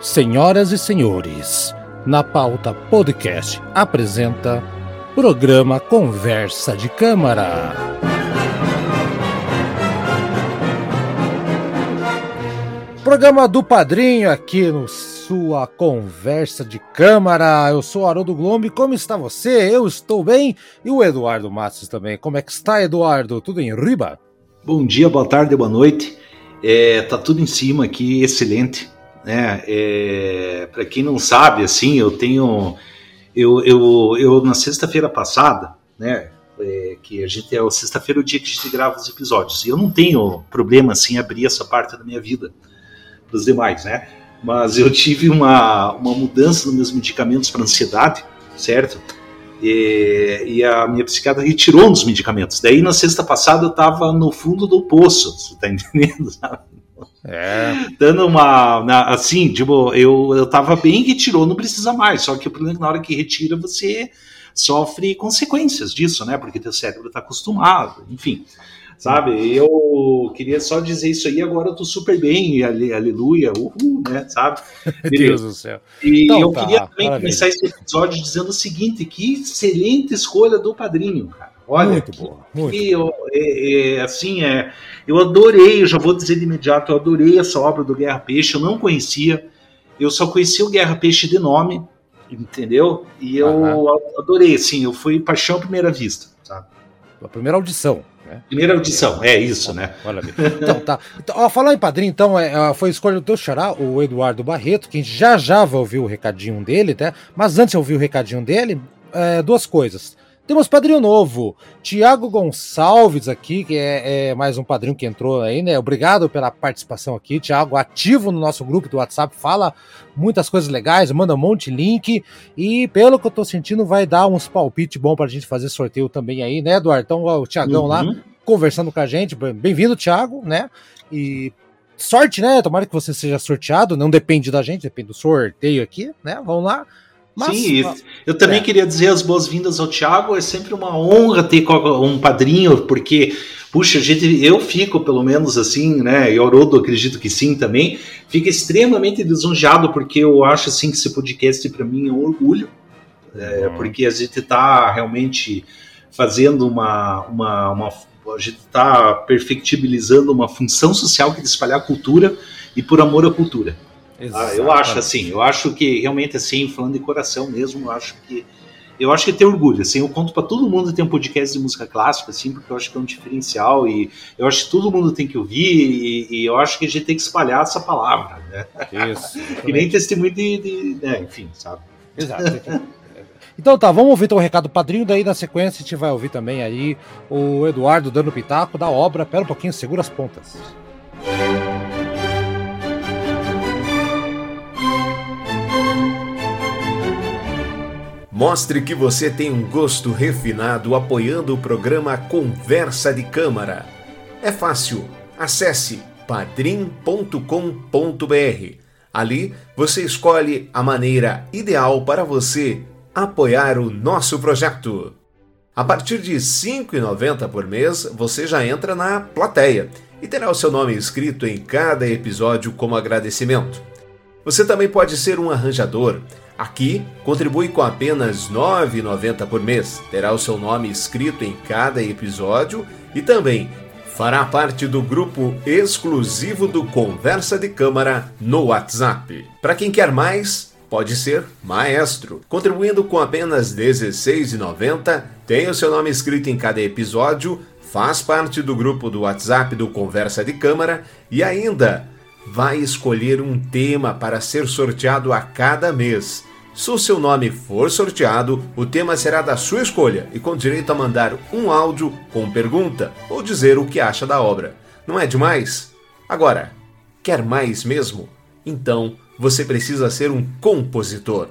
Senhoras e senhores, na pauta podcast apresenta programa Conversa de Câmara. Programa do Padrinho aqui no sua Conversa de Câmara. Eu sou Haroldo Glombe. Como está você? Eu estou bem. E o Eduardo Matos também. Como é que está, Eduardo? Tudo em riba? Bom dia, boa tarde, boa noite. É, tá tudo em cima aqui, excelente né? É, para quem não sabe, assim, eu tenho, eu, eu, eu na sexta-feira passada, né? É, que a gente é sexta-feira é o dia que a gente grava os episódios. E eu não tenho problema assim abrir essa parte da minha vida para os demais, né? Mas eu tive uma, uma mudança nos meus medicamentos para ansiedade, certo? E, e, a minha psiquiatra retirou um dos medicamentos. Daí na sexta passada eu estava no fundo do poço, você tá entendendo? É. Dando uma. Assim, tipo, eu, eu tava bem que tirou, não precisa mais. Só que o problema é que na hora que retira, você sofre consequências disso, né? Porque teu cérebro tá acostumado, enfim. Sabe? Eu queria só dizer isso aí, agora eu tô super bem, aleluia, uhul, né? Sabe? Deus do céu. E então, eu tá, queria também maravilha. começar esse episódio dizendo o seguinte: que excelente escolha do padrinho, cara. Olha, muito boa. Muito que eu, é, é, assim, é, eu adorei, eu já vou dizer de imediato, eu adorei essa obra do Guerra Peixe, eu não conhecia, eu só conhecia o Guerra Peixe de nome, entendeu? E eu uhum. adorei, assim, eu fui paixão à primeira vista, sabe? A primeira audição. Né? Primeira audição, é isso, né? Olha Então, tá. Então, ó, falar em padrinho, então, é, foi escolha do teu xará, o Eduardo Barreto, que já já vai ouvir o recadinho dele, né? Mas antes de ouvir o recadinho dele, é, duas coisas. Temos padrinho novo, Tiago Gonçalves aqui, que é, é, mais um padrinho que entrou aí, né? Obrigado pela participação aqui, Tiago, ativo no nosso grupo do WhatsApp, fala muitas coisas legais, manda um monte de link e pelo que eu tô sentindo vai dar uns palpites bom pra gente fazer sorteio também aí, né, Eduardo? Então o Tiagão uhum. lá conversando com a gente, bem-vindo, Tiago, né? E sorte, né? Tomara que você seja sorteado, não depende da gente, depende do sorteio aqui, né? Vamos lá. Mas, Sim, eu também é. queria dizer as boas-vindas ao Thiago. É sempre uma honra ter um padrinho, porque, puxa, gente, eu fico, pelo menos assim, né? E Orodo acredito que sim também, fica extremamente lisonjeado, porque eu acho assim que esse podcast para mim é um orgulho, é, uhum. porque a gente está realmente fazendo uma, uma, uma a gente está perfectibilizando uma função social que é de espalhar cultura e por amor à cultura. Ah, eu acho assim, eu acho que realmente assim, falando de coração mesmo, eu acho que eu acho que tem orgulho, assim, eu conto para todo mundo ter um podcast de música clássica, assim, porque eu acho que é um diferencial e eu acho que todo mundo tem que ouvir e, e eu acho que a gente tem que espalhar essa palavra, né? Isso. que nem testemunho de, de né, enfim, sabe? Exato. Então tá, vamos ouvir então o recado do padrinho, daí na sequência a gente vai ouvir também aí o Eduardo dando pitaco da obra. Pera um pouquinho, segura as pontas. Mostre que você tem um gosto refinado apoiando o programa Conversa de Câmara. É fácil. Acesse padrim.com.br. Ali você escolhe a maneira ideal para você apoiar o nosso projeto. A partir de R$ 5,90 por mês, você já entra na plateia e terá o seu nome escrito em cada episódio como agradecimento. Você também pode ser um arranjador Aqui, contribui com apenas R$ 9,90 por mês. Terá o seu nome escrito em cada episódio e também fará parte do grupo exclusivo do Conversa de Câmara no WhatsApp. Para quem quer mais, pode ser maestro. Contribuindo com apenas R$ 16,90, tem o seu nome escrito em cada episódio, faz parte do grupo do WhatsApp do Conversa de Câmara e ainda vai escolher um tema para ser sorteado a cada mês. Se o seu nome for sorteado, o tema será da sua escolha e com direito a mandar um áudio com pergunta ou dizer o que acha da obra. Não é demais? Agora, quer mais mesmo? Então você precisa ser um compositor.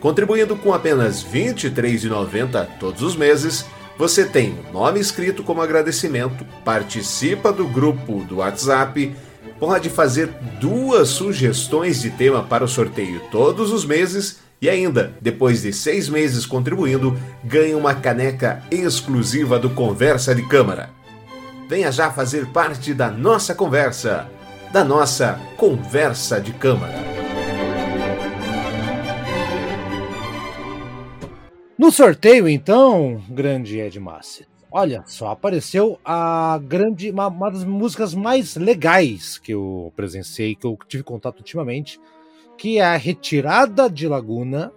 Contribuindo com apenas R$ 23,90 todos os meses, você tem o nome escrito como agradecimento, participa do grupo do WhatsApp, pode fazer duas sugestões de tema para o sorteio todos os meses e ainda, depois de seis meses contribuindo, ganha uma caneca exclusiva do Conversa de Câmara. Venha já fazer parte da nossa conversa, da nossa Conversa de Câmara. No sorteio, então, grande Ed Massi, olha só, apareceu a grande, uma, uma, das músicas mais legais que eu presenciei, que eu tive contato ultimamente, que é a Retirada de Laguna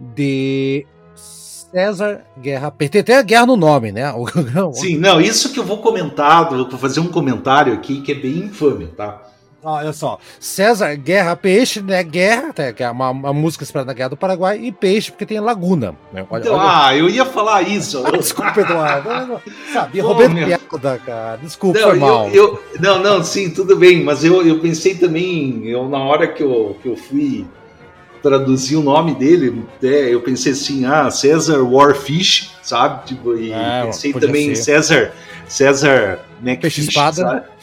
de César Guerra. Tem até guerra no nome, né? Sim, não, isso que eu vou comentar, vou fazer um comentário aqui que é bem infame, tá? Olha só, César Guerra Peixe, né? Guerra, tá, que é uma, uma música inspirada na Guerra do Paraguai, e Peixe, porque tem Laguna. Né? Olha, então, olha... Ah, eu ia falar isso. Desculpa, Eduardo. Eu sabia, roubei piada, cara. Desculpa, não, mal. Eu, eu, não, não, sim, tudo bem, mas eu, eu pensei também, eu, na hora que eu, que eu fui traduzir o nome dele, é, eu pensei assim, ah, César Warfish, sabe? Tipo, e é, pensei também em César, César McFish, Peixe espada. Sabe?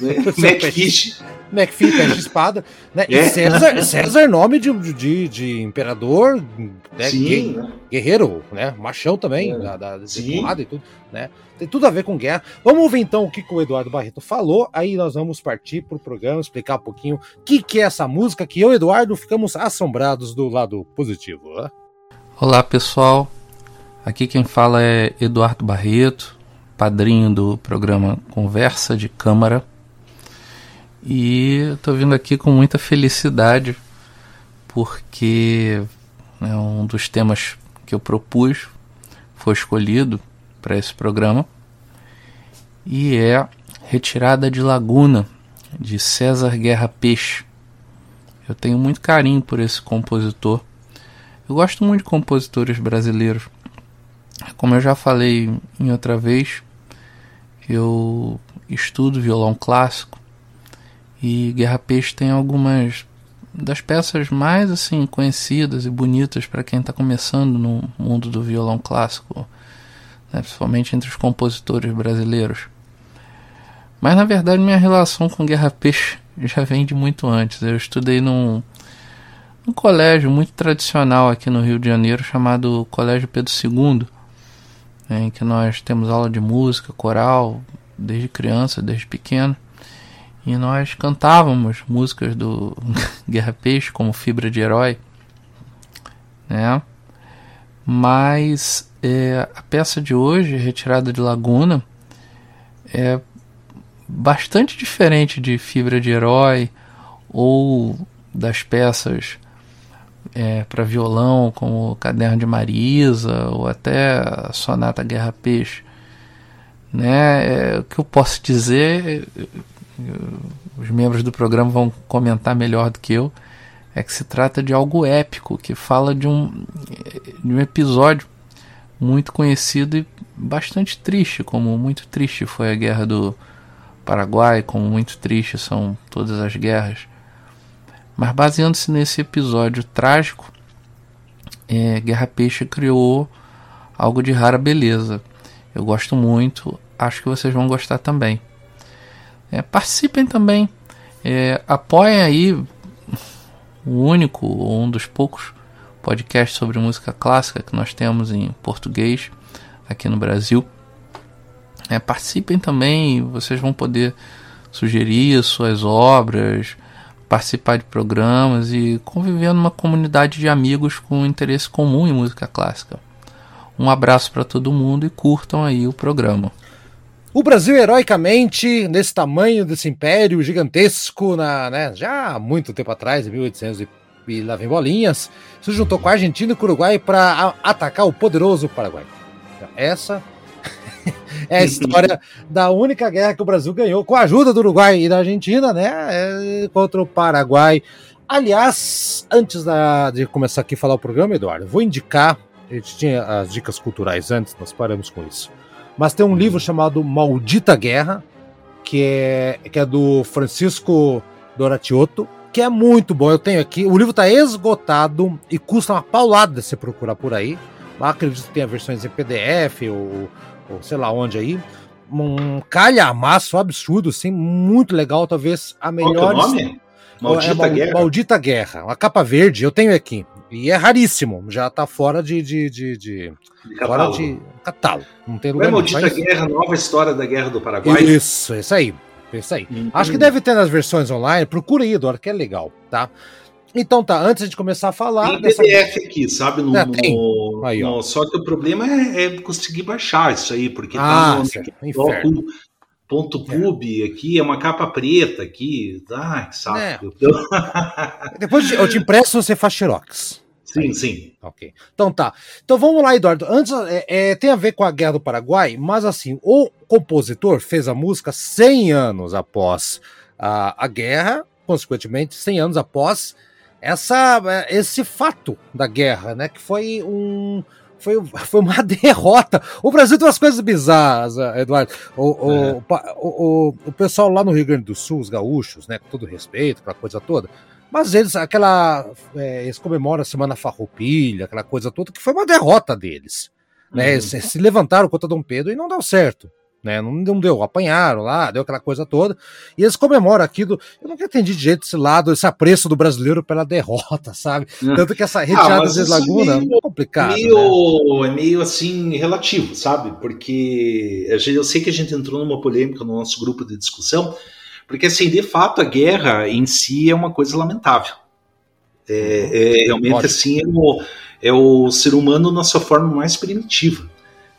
McFish. McPhee, peixe espada. Né? É. E César, César, nome de, de, de imperador, né? Sim, né? guerreiro, né? Machão também, é. da, da e tudo, né? Tem tudo a ver com guerra. Vamos ver então o que, que o Eduardo Barreto falou, aí nós vamos partir para o programa, explicar um pouquinho o que, que é essa música, que eu e Eduardo ficamos assombrados do lado positivo. Né? Olá pessoal, aqui quem fala é Eduardo Barreto, padrinho do programa Conversa de Câmara. E estou vindo aqui com muita felicidade, porque né, um dos temas que eu propus foi escolhido para esse programa e é Retirada de Laguna, de César Guerra Peixe. Eu tenho muito carinho por esse compositor. Eu gosto muito de compositores brasileiros. Como eu já falei em outra vez, eu estudo violão clássico e Guerra Peixe tem algumas das peças mais assim conhecidas e bonitas para quem está começando no mundo do violão clássico, né, principalmente entre os compositores brasileiros. Mas na verdade minha relação com Guerra Peixe já vem de muito antes. Eu estudei num, num colégio muito tradicional aqui no Rio de Janeiro chamado Colégio Pedro II, né, em que nós temos aula de música, coral, desde criança, desde pequeno. E nós cantávamos músicas do Guerra Peixe, como Fibra de Herói, né? Mas é, a peça de hoje, Retirada de Laguna, é bastante diferente de Fibra de Herói ou das peças é, para violão, como Caderno de Marisa ou até a Sonata Guerra Peixe. Né? É, o que eu posso dizer os membros do programa vão comentar melhor do que eu, é que se trata de algo épico, que fala de um, de um episódio muito conhecido e bastante triste, como muito triste foi a guerra do Paraguai, como muito triste são todas as guerras. Mas baseando-se nesse episódio trágico, é, Guerra Peixe criou algo de rara beleza. Eu gosto muito, acho que vocês vão gostar também. É, participem também. É, apoiem aí o único ou um dos poucos podcasts sobre música clássica que nós temos em português aqui no Brasil. É, participem também, vocês vão poder sugerir suas obras, participar de programas e conviver numa comunidade de amigos com interesse comum em música clássica. Um abraço para todo mundo e curtam aí o programa. O Brasil, heroicamente, nesse tamanho desse império gigantesco, na, né, já há muito tempo atrás, em 1800 e, e lá vem bolinhas, se juntou com a Argentina e com o Uruguai para atacar o poderoso Paraguai. Essa é a história da única guerra que o Brasil ganhou com a ajuda do Uruguai e da Argentina, né, é, contra o Paraguai. Aliás, antes da, de começar aqui a falar o programa, Eduardo, vou indicar, a gente tinha as dicas culturais antes, nós paramos com isso. Mas tem um livro chamado Maldita Guerra, que é, que é do Francisco Doratiotto, que é muito bom. Eu tenho aqui. O livro está esgotado e custa uma paulada se procurar por aí. Acredito que tenha versões em PDF ou, ou sei lá onde aí. Um calhamaço absurdo, assim, muito legal. Talvez a melhor. Qual é o nome? Maldita é, Guerra. Maldita Guerra. Uma capa verde, eu tenho aqui. E é raríssimo, já está fora de, de, de, de, de fora de catálogo. Não tem lugar. Não é Maldita Guerra, nova história da Guerra do Paraguai? Isso, isso aí. Isso aí. Hum, Acho que deve ter nas versões online. Procura aí, Eduardo, que é legal, tá? Então tá, antes de começar a falar. Tem dessa... PDF aqui, sabe? No, é, no, aí, no... Só que o problema é, é, conseguir baixar isso aí, porque ah, tá no, ponto pub é. aqui, é uma capa preta aqui. Ai, que saco. É. Depois eu te empresto, você faz xerox. Sim, aí. sim. Ok. Então tá. Então vamos lá, Eduardo. Antes, é, é, tem a ver com a Guerra do Paraguai, mas assim, o compositor fez a música 100 anos após a, a guerra, consequentemente, 100 anos após essa, é, esse fato da guerra, né? Que foi um. Foi, foi uma derrota. O Brasil tem umas coisas bizarras, é, Eduardo. O, é. o, o, o, pessoal lá no Rio Grande do Sul, os gaúchos, né? Com todo respeito, aquela coisa toda. Mas eles, aquela. É, eles comemoram a Semana Farroupilha, aquela coisa toda, que foi uma derrota deles. Né? Uhum. Eles se levantaram contra Dom Pedro e não deu certo né? Não, não deu, apanharam lá, deu aquela coisa toda. E eles comemoram aquilo. Eu nunca entendi de jeito esse lado, esse apreço do brasileiro pela derrota, sabe? Tanto que essa retirada ah, de Laguna é, meio, é complicado. Meio, né? É meio assim relativo, sabe? Porque eu sei que a gente entrou numa polêmica no nosso grupo de discussão, porque assim, de fato, a guerra em si é uma coisa lamentável. É, é realmente assim é o, é o ser humano na sua forma mais primitiva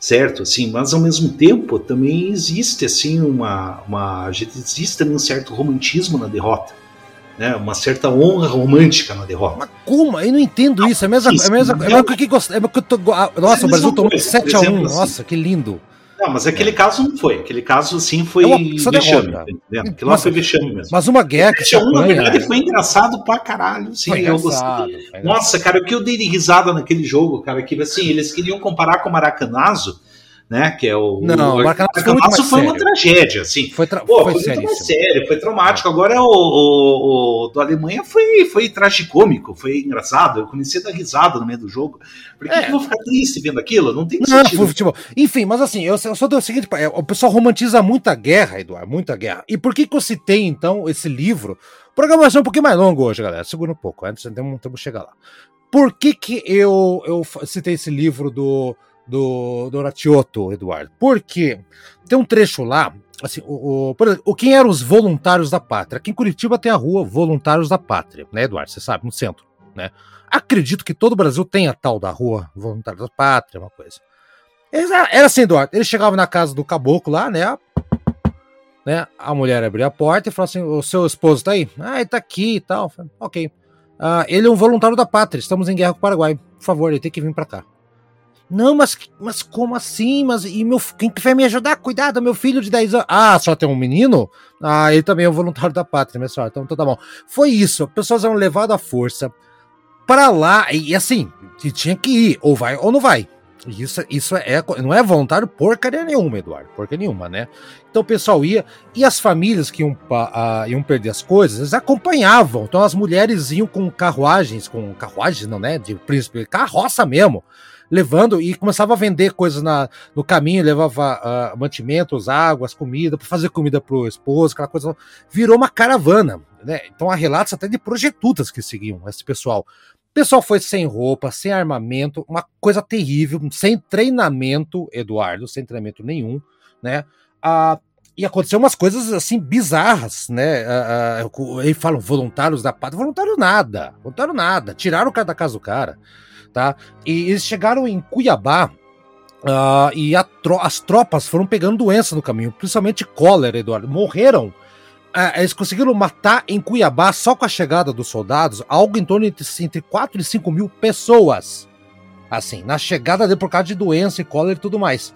certo? Assim, mas ao mesmo tempo também existe assim uma, uma existe um certo romantismo na derrota. Né, uma certa honra romântica na derrota. Mas como? Eu não entendo isso. É a mesma, é a mesma, é a mesma que, é que eu tô, Nossa, o Brasil tomou 7 a 1 assim. Nossa, que lindo. Não, mas aquele é. caso não foi. Aquele caso, sim, foi é vexame. Tá Aquilo lá foi vexame mesmo. Mas uma guerra que apanha... Na verdade, foi engraçado pra caralho. Sim, eu gostei. Nossa, cara, o que eu dei de risada naquele jogo, cara, que assim, eles queriam comparar com o Maracanazo, né? Que é o. Não, o Maracanazo foi, foi uma tragédia, assim. Foi, tra Pô, foi, foi muito mais sério, foi traumático. Agora o, o, o, do Alemanha foi, foi tragicômico, foi engraçado. Eu comecei a dar risada no meio do jogo. Porque é. eu vou ficar triste vendo aquilo? Não tem não, sentido. Futebol. Enfim, mas assim, eu, eu só dou o seguinte: é, o pessoal romantiza muita guerra, Eduardo, muita guerra. E por que, que eu citei, então, esse livro? Programação um pouquinho mais longo hoje, galera. Segura um pouco, antes temos que chegar lá. Por que, que eu, eu citei esse livro do do, do Ratioto, Eduardo. Porque tem um trecho lá, assim, o, o, por exemplo, quem eram os voluntários da pátria? Aqui em Curitiba tem a rua Voluntários da Pátria, né, Eduardo? Você sabe, no centro, né? Acredito que todo o Brasil tem a tal da rua Voluntários da Pátria, uma coisa. Era assim, Eduardo. Ele chegava na casa do caboclo lá, né? né? A mulher abria a porta e falou assim: O seu esposo tá aí? Ah, ele tá aqui e tal. Falei, ok. Ah, ele é um voluntário da pátria. Estamos em guerra com o Paraguai. Por favor, ele tem que vir para cá. Não, mas, mas como assim? Mas e meu, quem que vai me ajudar? Cuidado, meu filho de 10 anos. Ah, só tem um menino? Ah, ele também é um voluntário da pátria, minha senhora. Então, então tá bom. Foi isso. Pessoas eram levadas à força para lá. E assim, tinha que ir. Ou vai ou não vai. Isso, isso é, não é voluntário porcaria nenhuma, Eduardo. Porcaria nenhuma, né? Então o pessoal ia. E as famílias que iam, iam perder as coisas, eles acompanhavam. Então as mulheres iam com carruagens, com carruagens, não, né? De príncipe, carroça mesmo levando e começava a vender coisas na, no caminho, levava uh, mantimentos, águas, comida, para fazer comida pro esposo, aquela coisa. Virou uma caravana, né? Então há relatos até de projetutas que seguiam esse pessoal. O pessoal foi sem roupa, sem armamento, uma coisa terrível, sem treinamento, Eduardo, sem treinamento nenhum, né? Uh, e aconteceu umas coisas assim bizarras, né? Uh, uh, aí falam voluntários da pátria, voluntário nada, voluntário nada, tiraram o cara da casa do cara tá? E eles chegaram em Cuiabá uh, e tro as tropas foram pegando doença no caminho, principalmente cólera, Eduardo. Morreram. Uh, eles conseguiram matar em Cuiabá, só com a chegada dos soldados, algo em torno de entre 4 e 5 mil pessoas. Assim, na chegada dele por causa de doença e cólera e tudo mais.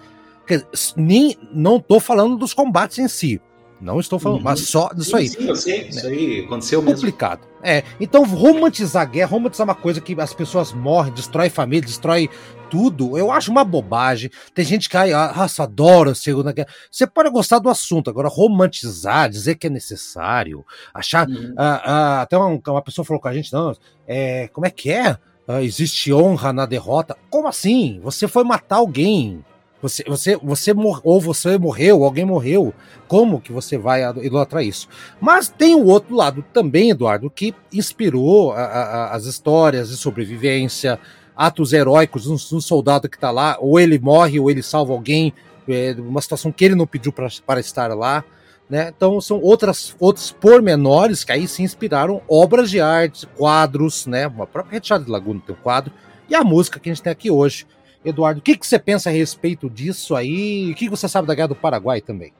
Nem, não tô falando dos combates em si. Não estou falando, uhum. mas só disso aí. Sim, eu sei, isso aí aconteceu mesmo. Complicado. É, então romantizar a guerra, romantizar uma coisa que as pessoas morrem, destrói família, destrói tudo, eu acho uma bobagem. Tem gente que, ah, nossa, adora a Segunda Guerra. Você pode gostar do assunto, agora romantizar, dizer que é necessário, achar. Uhum. Ah, ah, até uma, uma pessoa falou com a gente, não, é, como é que é? Ah, existe honra na derrota. Como assim? Você foi matar alguém. Você, você, você mor ou você morreu, alguém morreu. Como que você vai idolatrar isso? Mas tem o outro lado também, Eduardo, que inspirou a, a, as histórias de sobrevivência, atos heróicos de um, um soldado que está lá, ou ele morre, ou ele salva alguém, é, uma situação que ele não pediu para estar lá. Né? Então são outras, outros pormenores que aí se inspiraram obras de arte, quadros, né? A própria de Laguna tem um quadro, e a música que a gente tem aqui hoje. Eduardo, o que, que você pensa a respeito disso aí? O que, você sabe da Guerra do Paraguai também?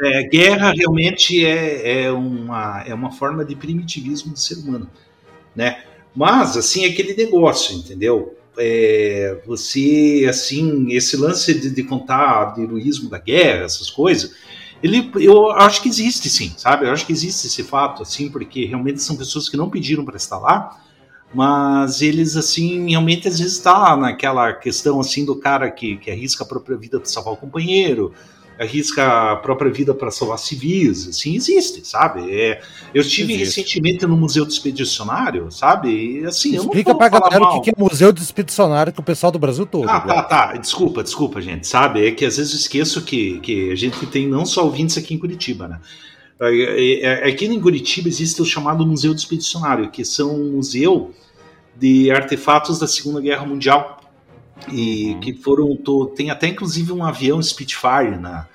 É, guerra realmente é, é, uma, é uma forma de primitivismo do ser humano, né? Mas, assim, é aquele negócio, entendeu? É, você, assim, esse lance de, de contar de heroísmo da guerra, essas coisas, ele, eu acho que existe sim, sabe? Eu acho que existe esse fato, assim, porque realmente são pessoas que não pediram para estar lá, mas eles, assim, realmente às vezes está naquela questão, assim, do cara que, que arrisca a própria vida para salvar o companheiro, arrisca a própria vida para salvar civis, assim, existe, sabe? É, eu estive existe. recentemente no Museu do Expedicionário, sabe? E, assim, Explica para galera o que é Museu do Expedicionário que o pessoal do Brasil todo. Ah, tá, tá, desculpa, desculpa, gente, sabe? É que às vezes eu esqueço que, que a gente tem não só ouvintes aqui em Curitiba, né? É, é, aqui em Curitiba existe o chamado Museu do Expedicionário, que são um museu de artefatos da Segunda Guerra Mundial e uhum. que foram tem até inclusive um avião Spitfire na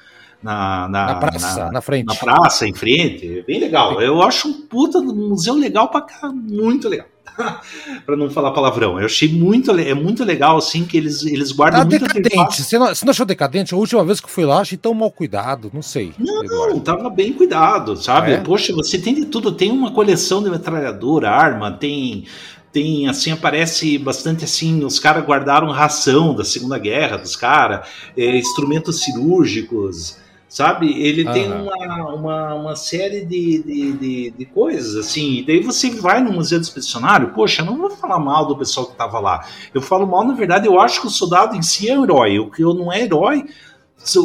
na, na, na praça, na, na, frente. Na praça, em frente. Bem legal. Eu acho um puta museu legal pra cá, muito legal. para não falar palavrão. Eu achei muito, é muito legal, assim, que eles, eles guardam tá muito decadente. Você não, você não achou decadente? A última vez que eu fui lá, achei tão mal cuidado, não sei. Não, Eduardo. tava bem cuidado, sabe? É? Poxa, você tem de tudo. Tem uma coleção de metralhadora, arma, tem tem assim aparece bastante assim os caras guardaram ração da Segunda Guerra dos caras é, instrumentos cirúrgicos sabe? Ele tem uma, uma, uma série de, de, de, de, coisas assim e daí você vai no museu do expedicionário poxa eu não vou falar mal do pessoal que estava lá. Eu falo mal na verdade eu acho que o soldado em si é um herói o que eu não é herói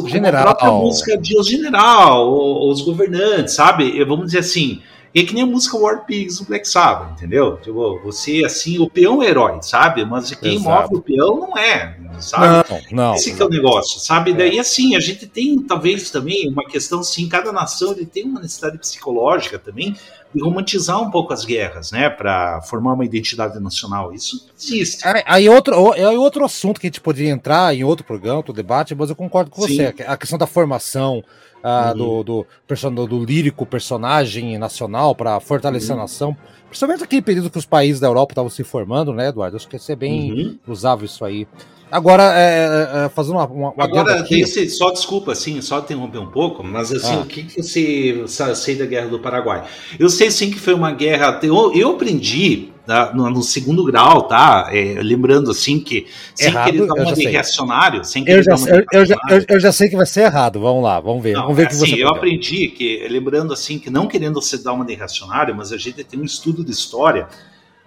general a própria música de o general os governantes sabe? Vamos dizer assim é que nem a música War Pigs do Black Sabbath, entendeu? Tipo, você, assim, o peão é herói, sabe? Mas quem Exato. move o peão não é, sabe? Não, não. Esse não. é o negócio, sabe? É. Daí, assim, a gente tem, talvez, também uma questão, assim, cada nação ele tem uma necessidade psicológica também de romantizar um pouco as guerras, né? Para formar uma identidade nacional. Isso existe. É, aí outro, é outro assunto que a gente poderia entrar em outro programa, outro debate, mas eu concordo com Sim. você. A questão da formação, uh, uhum. do, do, do, lírico personagem nacional para fortalecer uhum. a nação. Principalmente naquele período que os países da Europa estavam se formando, né, Eduardo? Acho que ia ser bem uhum. usável isso aí. Agora, é, é, é fazendo uma, uma, Agora, aqui... só desculpa, assim, só interromper um pouco, mas assim, ah. o que, que você sei da Guerra do Paraguai? Eu sei sim que foi uma guerra. Eu, eu aprendi tá, no, no, segundo grau, tá? É, lembrando assim que sem errado, querer dar uma de reacionário, sem querer eu já, eu, eu, já, eu, já sei que vai ser errado. Vamos lá, vamos ver. Não, vamos ver é, que assim, você eu aprendi que, lembrando assim, que não querendo se dar uma de reacionário, mas a gente tem um estudo de história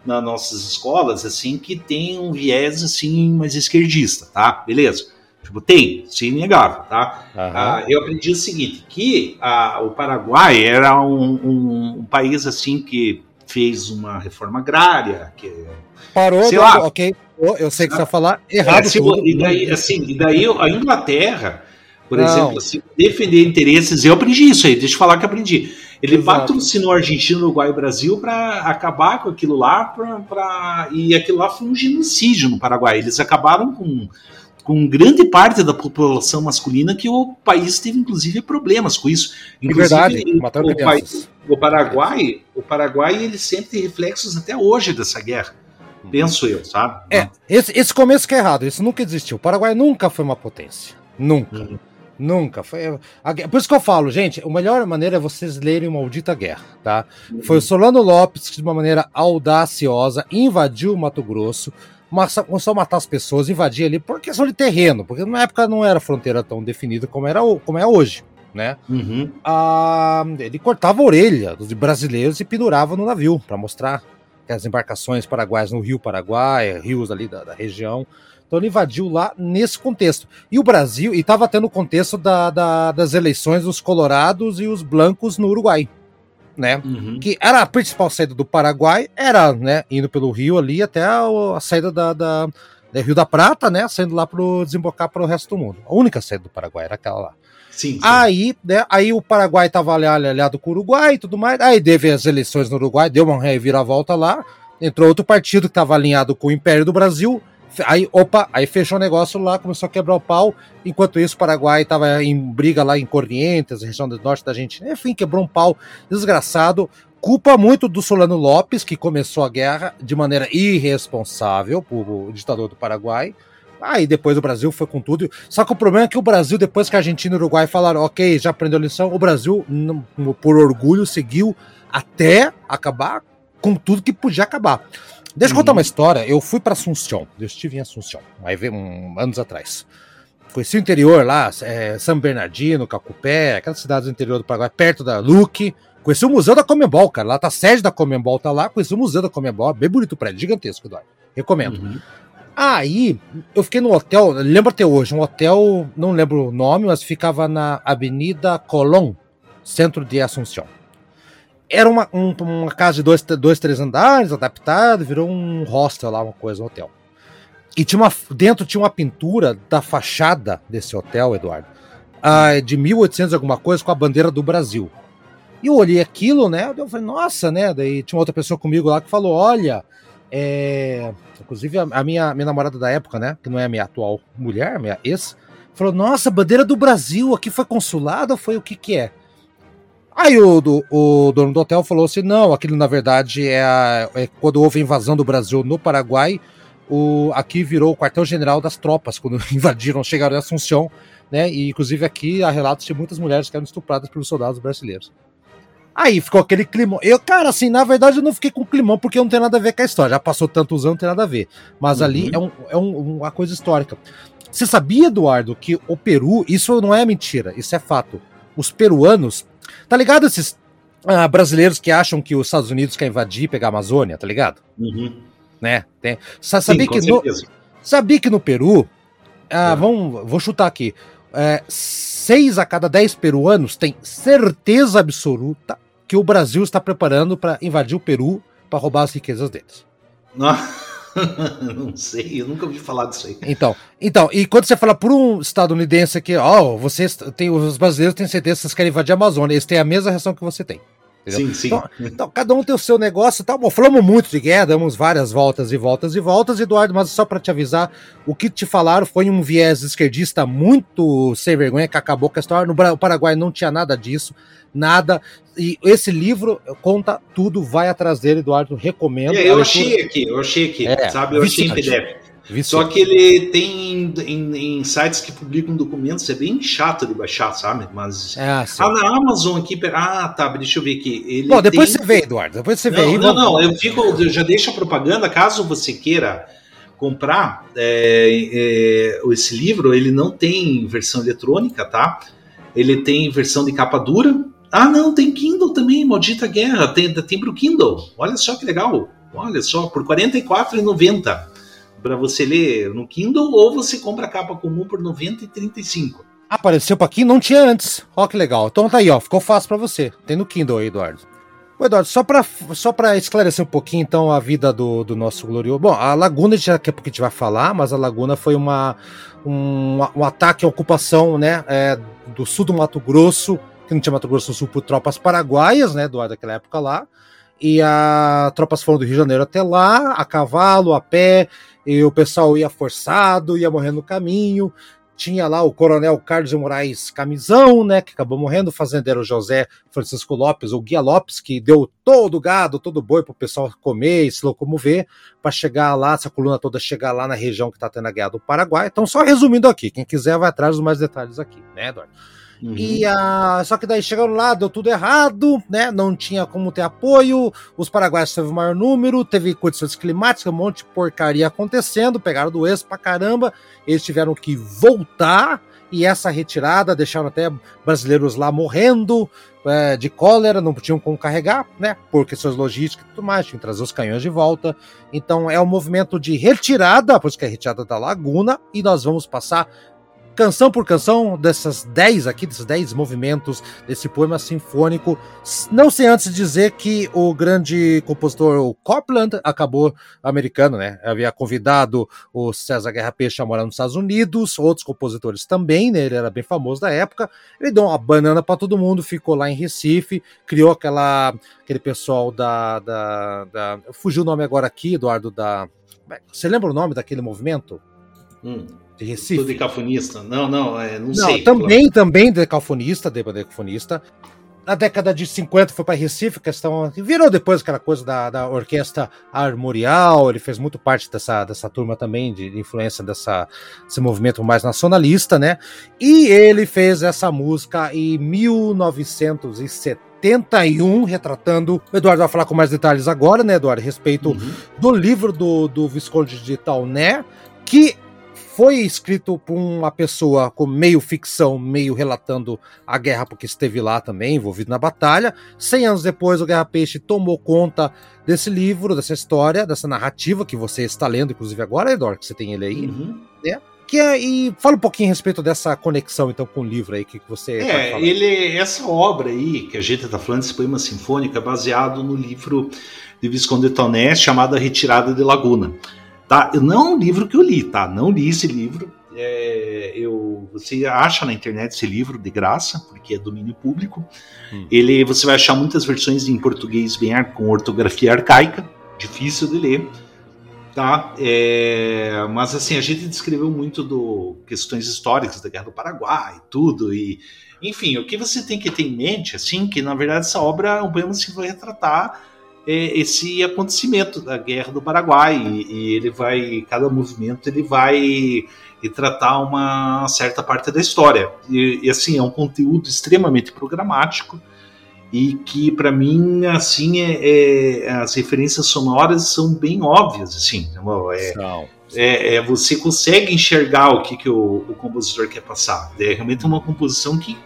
nas nossas escolas, assim, que tem um viés, assim, mais esquerdista, tá? Beleza. Tipo, tem, se inegável, tá? Uhum. Ah, eu aprendi o seguinte, que ah, o Paraguai era um, um, um, país, assim, que fez uma reforma agrária, que... Parou, sei lá, ok, eu sei que você vai falar errado é, tudo. E daí, assim, e daí a Inglaterra, por Não. exemplo, assim, defender interesses, eu aprendi isso aí, deixa eu falar que aprendi ele Exato. patrocinou Argentina, Uruguai e Brasil para acabar com aquilo lá, pra, pra, e aquilo lá foi um genocídio no Paraguai. Eles acabaram com, com grande parte da população masculina que o país teve, inclusive, problemas com isso. Inclusive, é verdade, mataram o, país, o Paraguai, o Paraguai ele sempre tem reflexos até hoje dessa guerra. Uhum. Penso eu, sabe? É, esse, esse começo que é errado, isso nunca existiu. O Paraguai nunca foi uma potência. Nunca. Uhum. Nunca. Foi, por isso que eu falo, gente, a melhor maneira é vocês lerem Maldita Guerra, tá? Uhum. Foi o Solano Lopes que, de uma maneira audaciosa, invadiu o Mato Grosso, começou a matar as pessoas, invadir ali por questão de terreno, porque na época não era fronteira tão definida como, era, como é hoje, né? Uhum. Ah, ele cortava a orelha dos brasileiros e pendurava no navio para mostrar que as embarcações paraguaias no Rio Paraguai, rios ali da, da região, então ele invadiu lá nesse contexto. E o Brasil, e estava tendo o contexto da, da, das eleições dos colorados e os blancos no Uruguai. Né? Uhum. Que era a principal saída do Paraguai, era, né, indo pelo rio ali até a, a saída da, da, da, Rio da Prata, né, saindo lá para desembocar para o resto do mundo. A única saída do Paraguai era aquela lá. Sim, sim. Aí, né, aí o Paraguai estava aliado com o Uruguai e tudo mais. Aí teve as eleições no Uruguai, deu uma reviravolta lá. Entrou outro partido que estava alinhado com o Império do Brasil Aí, opa, aí fechou o negócio lá, começou a quebrar o pau. Enquanto isso, o Paraguai estava em briga lá em Corrientes, região do norte da Argentina. Enfim, quebrou um pau desgraçado. Culpa muito do Solano Lopes, que começou a guerra de maneira irresponsável, o ditador do Paraguai. Aí depois o Brasil foi com tudo. Só que o problema é que o Brasil, depois que a Argentina e o Uruguai falaram, ok, já aprendeu a lição, o Brasil, por orgulho, seguiu até acabar com tudo que podia acabar. Deixa eu contar uma história. Eu fui para Assunção. Eu estive em Assunção, aí um, anos atrás. Conheci o interior lá, é, São Bernardino, Cacupé, aquelas cidades do interior do Paraguai, perto da Luque. Conheci o Museu da Comembol, cara. Lá tá a sede da Comembol, tá lá. Conheci o Museu da Comembol, bem bonito o prédio, gigantesco, Eduardo. Recomendo. Uhum. Aí, eu fiquei no hotel, lembro até hoje, um hotel, não lembro o nome, mas ficava na Avenida Colón, centro de Assunção era uma, um, uma casa de dois, dois, três andares, adaptada, virou um hostel lá, uma coisa, um hotel. E tinha uma, dentro tinha uma pintura da fachada desse hotel, Eduardo, uh, de 1800 alguma coisa, com a bandeira do Brasil. E eu olhei aquilo, né, eu falei, nossa, né, daí tinha outra pessoa comigo lá que falou, olha, é... inclusive a, a minha, minha namorada da época, né, que não é a minha atual mulher, minha ex, falou, nossa, bandeira do Brasil, aqui foi consulado ou foi o que que é? Aí o, do, o dono do hotel falou assim: não, aquilo na verdade é, a, é quando houve a invasão do Brasil no Paraguai, o, aqui virou o quartel-general das tropas, quando invadiram, chegaram em Assunção, né? E inclusive aqui há relatos de muitas mulheres que eram estupradas pelos soldados brasileiros. Aí ficou aquele climão. Eu, cara, assim, na verdade eu não fiquei com climão porque não tem nada a ver com a história. Já passou tantos anos, não tem nada a ver. Mas uhum. ali é, um, é um, uma coisa histórica. Você sabia, Eduardo, que o Peru, isso não é mentira, isso é fato. Os peruanos Tá ligado esses ah, brasileiros que acham que os Estados Unidos quer invadir e pegar a Amazônia, tá ligado? Uhum. Né? Tem, sabia, que no, sabia que no Peru, ah, uhum. vamos, vou chutar aqui, é, seis a cada dez peruanos têm certeza absoluta que o Brasil está preparando para invadir o Peru para roubar as riquezas deles. Nossa. não sei, eu nunca ouvi falar disso aí. Então, então, e quando você fala por um estadunidense que, ó, oh, vocês tem os brasileiros têm certeza que vocês querem invadir a Amazônia, eles têm a mesma reação que você tem. Entendeu? Sim, sim. Então, então, cada um tem o seu negócio, tá bom. Falamos muito de guerra, damos várias voltas e voltas e voltas, Eduardo, mas só para te avisar, o que te falaram foi um viés esquerdista muito sem vergonha que acabou com a história. No Paraguai não tinha nada disso, nada. E esse livro conta tudo, vai atrás dele, Eduardo, recomendo. É, eu achei aqui, eu achei aqui, é, sabe? Eu achei em PDF. Só que ele tem em, em, sites que publicam documentos, é bem chato de baixar, sabe? Mas. É, ah, na Amazon aqui. Ah, tá, deixa eu ver aqui. Ele Bom, depois tem... você vê, Eduardo. Depois você não, vê aí. Não, não, eu fico. Eu já deixo a propaganda, caso você queira comprar é, é, esse livro, ele não tem versão eletrônica, tá? Ele tem versão de capa dura. Ah, não, tem Kindle também, Maldita Guerra. Tem, tem pro Kindle. Olha só que legal. Olha só, por R$ 44,90 para você ler no Kindle ou você compra a capa comum por 90 e 35. Apareceu para aqui, não tinha antes. Ó que legal. Então tá aí, ó, ficou fácil para você. Tem no Kindle aí, Eduardo. Ô, Eduardo, só para só esclarecer um pouquinho então a vida do, do nosso glorioso. Bom, a Laguna já daqui a pouco a gente vai falar, mas a Laguna foi uma, um, um ataque à ocupação né, é, do sul do Mato Grosso, que não tinha Mato Grosso do Sul, por tropas paraguaias, né, Eduardo, daquela época lá. E as tropas foram do Rio de Janeiro até lá, a cavalo, a pé, e o pessoal ia forçado, ia morrendo no caminho. Tinha lá o coronel Carlos de Moraes Camisão, né, que acabou morrendo, o fazendeiro José Francisco Lopes, ou Guia Lopes, que deu todo o gado, todo o boi para o pessoal comer e se locomover, para chegar lá, essa coluna toda chegar lá na região que está tendo a guerra do Paraguai. Então, só resumindo aqui, quem quiser vai atrás dos mais detalhes aqui, né, Eduardo? Uhum. E a... Só que daí chegaram lá, deu tudo errado, né? Não tinha como ter apoio. Os paraguaios teve o maior número, teve condições climáticas, um monte de porcaria acontecendo, pegaram doença pra caramba. Eles tiveram que voltar. E essa retirada deixaram até brasileiros lá morrendo é, de cólera, não tinham como carregar, né? Por questões logísticas e tudo mais, tinham que trazer os canhões de volta. Então é um movimento de retirada, por isso que é retirada da laguna, e nós vamos passar canção por canção dessas 10 aqui, desses 10 movimentos desse poema sinfônico. Não sei antes dizer que o grande compositor Copland acabou americano, né? Havia convidado o César Guerra Peixe a morar nos Estados Unidos, outros compositores também, né? Ele era bem famoso da época. Ele deu uma banana para todo mundo, ficou lá em Recife, criou aquela aquele pessoal da, da, da fugiu o nome agora aqui, Eduardo da Você lembra o nome daquele movimento? Hum. De Recife? Do decafonista. Não, não, é, não, não, sei. Também, também decafonista, decafonista na década de 50 foi para Recife, questão virou depois aquela coisa da, da orquestra armorial, ele fez muito parte dessa, dessa turma também, de, de influência dessa, desse movimento mais nacionalista, né? E ele fez essa música em 1971, retratando. O Eduardo vai falar com mais detalhes agora, né, Eduardo? A respeito uhum. do livro do, do Visconde de Tauné, que foi escrito por uma pessoa com meio ficção, meio relatando a guerra, porque esteve lá também, envolvido na batalha. Cem anos depois, o Guerra Peixe tomou conta desse livro, dessa história, dessa narrativa que você está lendo, inclusive agora, Edor, que você tem ele aí, uhum. né? Que é, e fala um pouquinho a respeito dessa conexão então com o livro aí que você é ele essa obra aí que a gente está falando esse poema sinfônico é baseado no livro de Visconde Toné chamado A Retirada de Laguna Tá? Não é um livro que eu li, tá? Não li esse livro. É, eu, você acha na internet esse livro de graça, porque é domínio público. Hum. Ele, você vai achar muitas versões em português bem com ortografia arcaica, difícil de ler. Tá? É, mas assim, a gente descreveu muito do questões históricas da Guerra do Paraguai, tudo e enfim, o que você tem que ter em mente, assim, que na verdade essa obra, o poema se vai retratar é, esse acontecimento da guerra do Paraguai e, ele vai cada movimento ele vai tratar uma certa parte da história. E, e, assim é um conteúdo extremamente programático e que para mim assim é, é, as referências sonoras são bem óbvias assim é, é, é, você consegue enxergar o que, que o, o compositor quer passar. É realmente uma composição que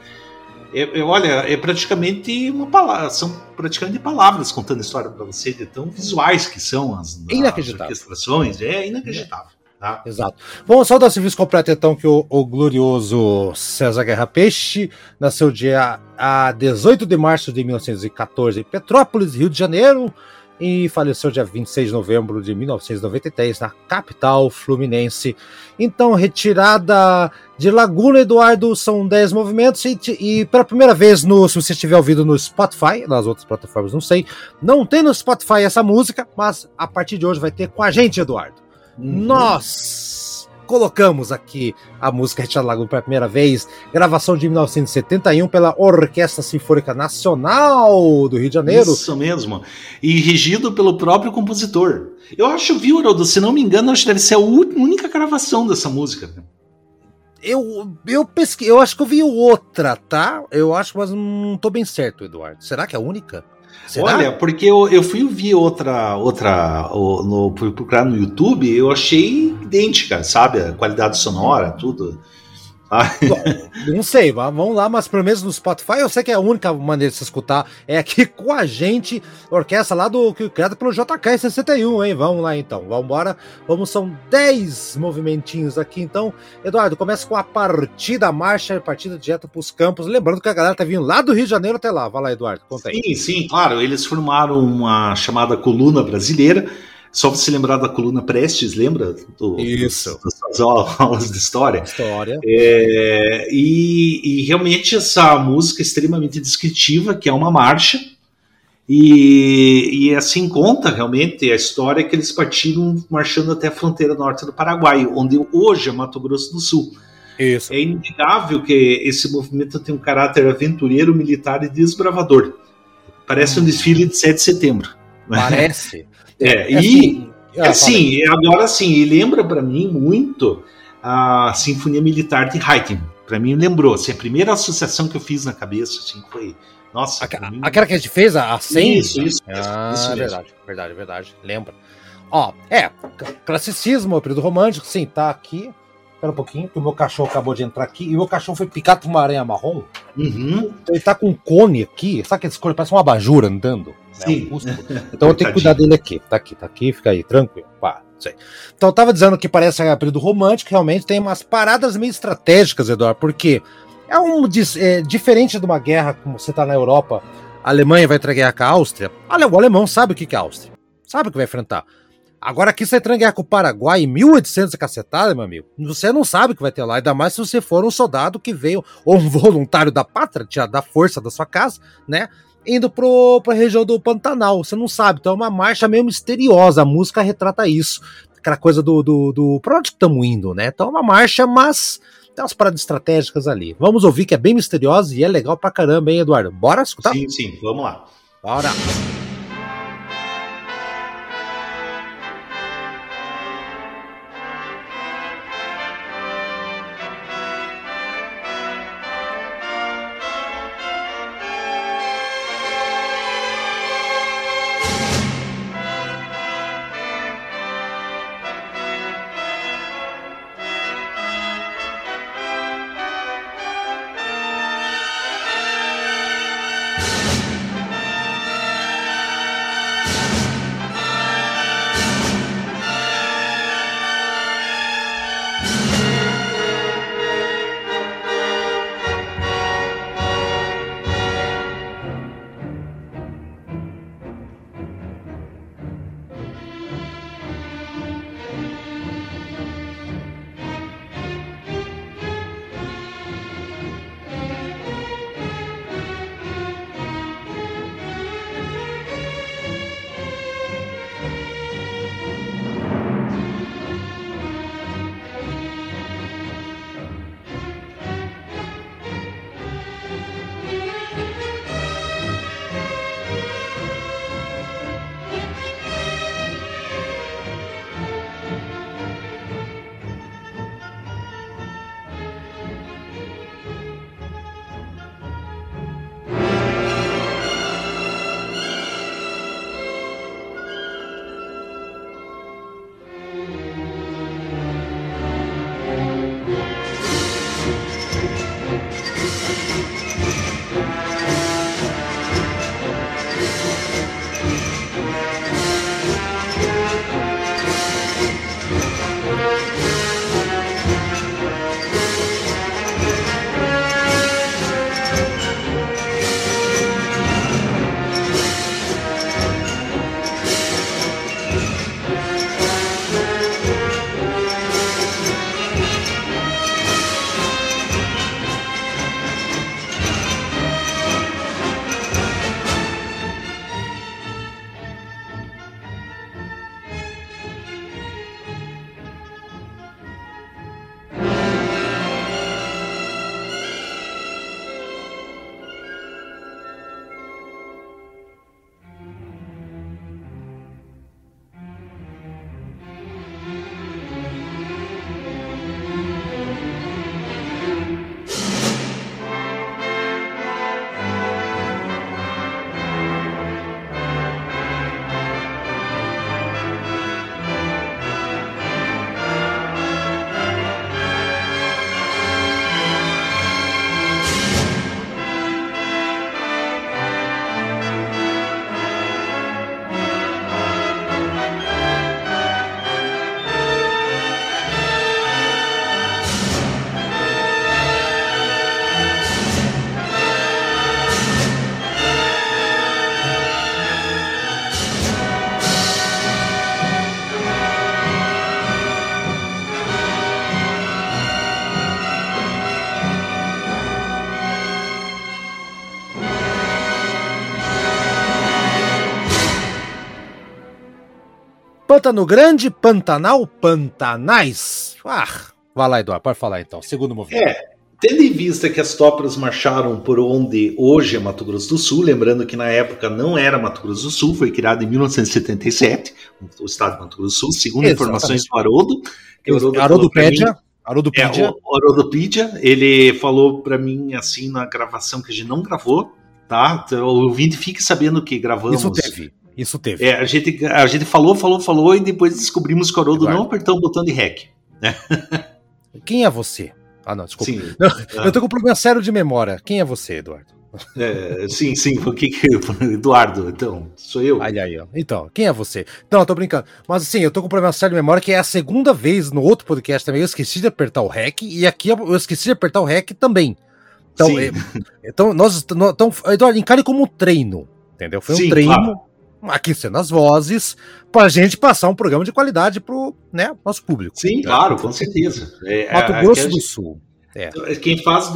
é, é, olha, é praticamente uma palavra, são praticamente palavras contando história para você, de tão visuais que são as, as orquestrações, é inacreditável. Tá? Exato. Bom, só dar serviço completo então que o, o, glorioso César Guerra Peixe nasceu dia a 18 de março de 1914 em Petrópolis, Rio de Janeiro, e faleceu dia 26 de novembro de 1993 na capital fluminense. Então, retirada de Laguna Eduardo são 10 movimentos e, e, pela primeira vez no se você estiver ouvindo no Spotify, nas outras plataformas não sei, não tem no Spotify essa música, mas a partir de hoje vai ter com a gente, Eduardo. Uhum. Nós colocamos aqui a música Retirada Laguna pela primeira vez, gravação de 1971 pela Orquestra Sinfônica Nacional do Rio de Janeiro. Isso mesmo. E regido pelo próprio compositor. Eu acho, viu, Haroldo, se não me engano, acho que deve ser a única gravação dessa música. Eu, eu pesquei, eu acho que eu vi outra, tá? Eu acho, mas não tô bem certo, Eduardo. Será que é a única? Será? Olha, porque eu, eu fui ouvir outra, outra no, procurar no YouTube, eu achei idêntica, sabe? A qualidade sonora, tudo. Não sei, vamos lá, mas pelo menos no Spotify eu sei que é a única maneira de se escutar é aqui com a gente, orquestra lá do criada pelo JK 61, hein? Vamos lá então, vamos embora. Vamos, são 10 movimentinhos aqui então. Eduardo, começa com a partida marcha, partida direto para os campos. Lembrando que a galera tá vindo lá do Rio de Janeiro até lá. Vai lá, Eduardo, conta aí. Sim, sim, claro, eles formaram uma chamada coluna brasileira só você lembrar da coluna Prestes, lembra? Do, Isso. Das, aulas de história. História. É, e, e, realmente essa música é extremamente descritiva, que é uma marcha, e, e assim conta realmente a história que eles partiram marchando até a fronteira norte do Paraguai, onde hoje é Mato Grosso do Sul. Isso. É inegável que esse movimento tem um caráter aventureiro, militar e desbravador. Parece um desfile de 7 de setembro. Parece. É, é, e assim, assim agora sim, lembra para mim muito a Sinfonia Militar de Haydn. Para mim lembrou, assim, a primeira associação que eu fiz na cabeça assim foi, nossa, a, mim... aquela que a gente fez a, a 100? Isso, isso, ah, isso verdade, verdade, verdade, lembra. Ó, é, classicismo, período romântico, sim, tá aqui. Espera um pouquinho, que o meu cachorro acabou de entrar aqui e o meu cachorro foi picado por uma aranha marrom. Uhum. Ele tá com um cone aqui, sabe aqueles cone? Parece uma abajur andando. Né? Um então eu tenho que cuidar dele aqui. Tá aqui, tá aqui, fica aí, tranquilo. Pá, sei. Então eu tava dizendo que parece um período romântico, realmente tem umas paradas meio estratégicas, Eduardo, porque é um é, diferente de uma guerra como você tá na Europa, a Alemanha vai entrar guerra com a Áustria. O alemão sabe o que é a Áustria. Sabe o que vai enfrentar. Agora aqui você entra em guerra com o Paraguai em 1800 cacetada, meu amigo. Você não sabe o que vai ter lá, ainda mais se você for um soldado que veio, ou um voluntário da pátria, da força da sua casa, né? Indo pro, pra região do Pantanal, você não sabe, então é uma marcha meio misteriosa, a música retrata isso. aquela coisa do, do, do pra onde estamos indo, né? Então é uma marcha, mas tem umas paradas estratégicas ali. Vamos ouvir que é bem misteriosa e é legal pra caramba, hein, Eduardo? Bora escutar? Sim, sim, vamos lá. Bora! Pântano Grande, Pantanal, Pantanais. Ah, vai lá, Eduardo, pode falar então. Segundo movimento. É, tendo em vista que as tropas marcharam por onde hoje é Mato Grosso do Sul, lembrando que na época não era Mato Grosso do Sul, foi criado em 1977, o estado de Mato Grosso do Sul, segundo Exatamente. informações do Haroldo. Que o Haroldo Harodopédia. Harodopédia. É, o ele falou para mim assim na gravação que a gente não gravou, tá? Então, o ouvinte fique sabendo que gravamos. Isso teve. Isso teve. É, a gente, a gente falou, falou, falou e depois descobrimos que o Haroldo não apertou o botão de REC. Né? Quem é você? Ah, não, desculpa. Sim. Não, ah. Eu tô com um problema sério de memória. Quem é você, Eduardo? É, sim, sim, o que que. Eduardo, então, sou eu. Ai, ai, Então, quem é você? Não, eu tô brincando. Mas assim, eu tô com um problema sério de memória que é a segunda vez no outro podcast também. Eu esqueci de apertar o REC e aqui eu esqueci de apertar o REC também. Então, é, então nós. Então, Eduardo, encare como um treino. Entendeu? Foi um sim, treino. Claro aquecendo as vozes, para a gente passar um programa de qualidade para o né, nosso público. Sim, claro, com certeza. É, Mato Grosso do Sul. É. Quem faz,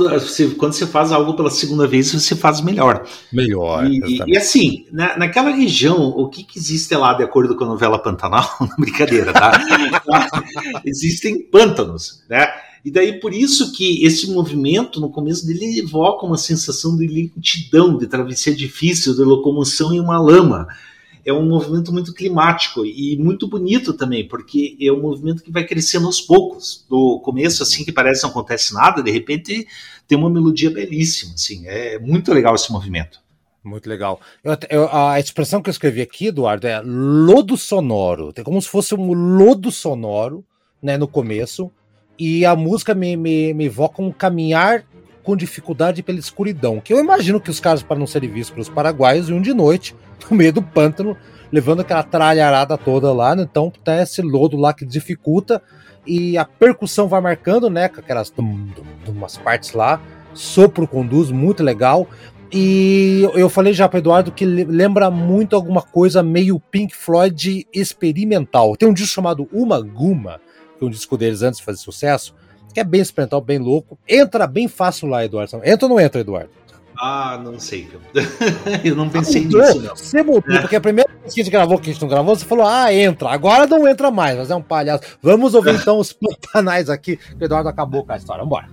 quando você faz algo pela segunda vez, você faz melhor. Melhor. E, e assim, na, naquela região, o que, que, existe lá, de acordo com a novela Pantanal? Brincadeira, tá? Existem pântanos, né? E daí por isso que esse movimento, no começo dele, evoca uma sensação de lentidão, de travessia difícil, de locomoção em uma lama é um movimento muito climático e muito bonito também, porque é um movimento que vai crescendo aos poucos. Do começo, assim, que parece que não acontece nada, de repente tem uma melodia belíssima, assim, é muito legal esse movimento. Muito legal. Eu, eu, a expressão que eu escrevi aqui, Eduardo, é lodo sonoro. Tem como se fosse um lodo sonoro, né, no começo, e a música me, me, me evoca um caminhar com dificuldade pela escuridão, que eu imagino que os caras, para não serem vistos pelos paraguaios, iam de noite no meio do pântano, levando aquela tralharada toda lá, né? então tem esse lodo lá que dificulta e a percussão vai marcando, né, com aquelas dum, dum, umas partes lá, sopro conduz, muito legal. E eu falei já para Eduardo que lembra muito alguma coisa meio Pink Floyd experimental. Tem um disco chamado Uma Guma, que é um disco deles antes de fazer sucesso, que é bem experimental, bem louco. Entra bem fácil lá, Eduardo. Entra ou não entra, Eduardo? Ah, não sei. eu não pensei ah, nisso, não. Você mudou, é. porque a primeira vez que a gente gravou, que a gente não gravou, você falou, ah, entra. Agora não entra mais, mas é um palhaço. Vamos ouvir então os pantanais aqui, que o Eduardo acabou com a história. Vambora.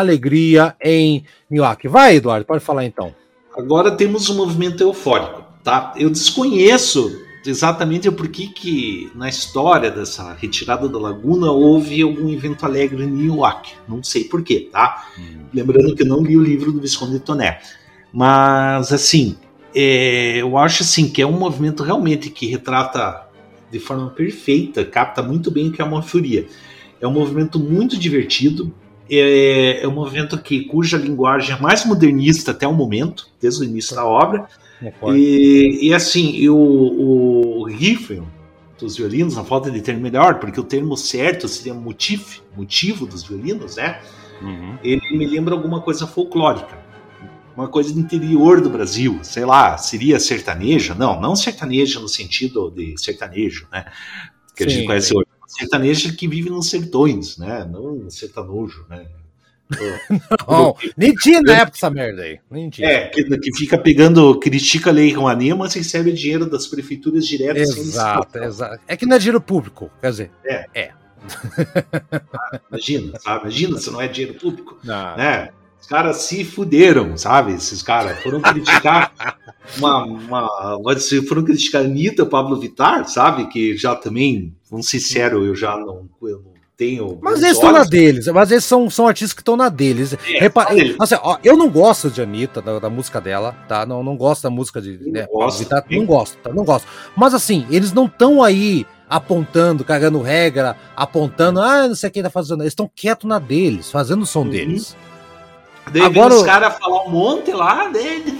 Alegria em Milwaukee. Vai, Eduardo, pode falar então. Agora temos um movimento eufórico, tá? Eu desconheço exatamente o porquê que na história dessa retirada da Laguna houve algum evento alegre em Milwaukee. Não sei porquê, tá? Hum. Lembrando que eu não li o livro do Visconde Toné. Mas, assim, é, eu acho assim que é um movimento realmente que retrata de forma perfeita, capta muito bem o que é uma furia. É um movimento muito divertido, é, é um movimento que cuja linguagem é mais modernista até o momento, desde o início da obra. E, e, assim, o, o riff dos violinos, na falta de termo melhor, porque o termo certo seria motif, motivo dos violinos, né? Uhum. Ele me lembra alguma coisa folclórica, uma coisa do interior do Brasil, sei lá, seria sertaneja? Não, não sertaneja no sentido de sertanejo, né? Que sim, a gente conhece sim. hoje. Sertaneja que vive nos sertões, né? Não sertanojo, né? não, nem tinha na época essa merda aí. Nem tinha. É, que, que fica pegando, critica a lei Rouanet, mas recebe dinheiro das prefeituras diretas. Exato, exato. É que não é dinheiro público, quer dizer. É. é. Imagina, sabe? Imagina se não é dinheiro público. Não. Né? Os caras se fuderam, sabe? Esses caras foram criticar uma, uma, foram criticar a Anitta, Pablo Vittar, sabe? Que já também, vamos ser sincero, eu já não, eu não tenho. Mas eles estão na deles, mas eles são, são artistas que estão na deles. É, Repa... assim, ó, eu não gosto de Anitta, da, da, música dela, tá? Não, não gosto da música de. Não, né, gosto, não gosto, tá? Não gosto. Mas assim, eles não estão aí apontando, cagando regra, apontando, ah, não sei quem tá fazendo. Eles estão quietos na deles, fazendo o som uhum. deles. Daí Agora, os caras falar um monte lá, né? De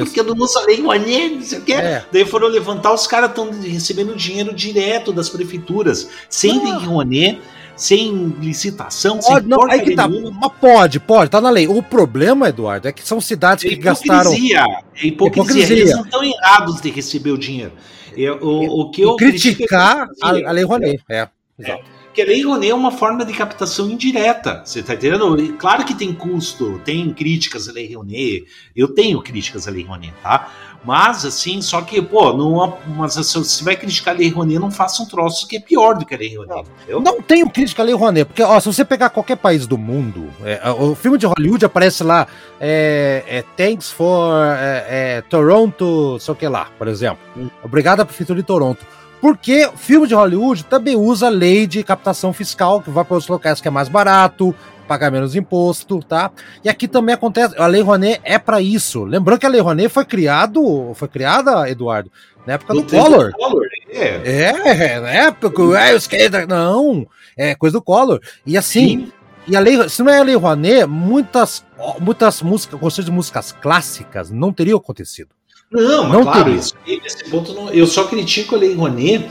porque eu não falei Rouanet, não sei o quê. É. Daí foram levantar, os caras estão recebendo dinheiro direto das prefeituras, sem ah. Rouanet sem licitação, pode, sem não, aí que tá, Mas pode, pode, tá na lei. O problema, Eduardo, é que são cidades que gastaram. É hipocrisia. É hipocrisia. Eles não estão errados de receber o dinheiro. Eu, o, o que eu criticar a, a lei Rouanet. É, exato. Porque a lei Rouanet é uma forma de captação indireta. Você está entendendo? Claro que tem custo, tem críticas à lei Rouanet. Eu tenho críticas à lei Rouanet, tá? Mas, assim, só que, pô, não, mas se você vai criticar a Lei Rouanet, não faça um troço que é pior do que a Lei Rouanet. Não, não tenho crítica à Lei Rouanet, porque, ó, se você pegar qualquer país do mundo, é, o filme de Hollywood aparece lá, é, é Thanks for é, é, Toronto, sei o que lá, por exemplo. Hum. Obrigado à Prefeitura de Toronto. Porque filme de Hollywood também usa lei de captação fiscal, que vai para os locais que é mais barato, pagar menos imposto, tá? E aqui também acontece, a Lei Rouanet é para isso. Lembrando que a Lei Rouanet foi criado, foi criada, Eduardo, na época do, do Collor. Collor. É. é, na época, é, os não, é coisa do Collor. E assim, Sim. e a lei, se não é a Lei Rouanet, muitas muitas músicas, conceitos de músicas clássicas não teriam acontecido. Não, mas não claro. Isso, nesse ponto não, eu só critico a Lei Rouanet,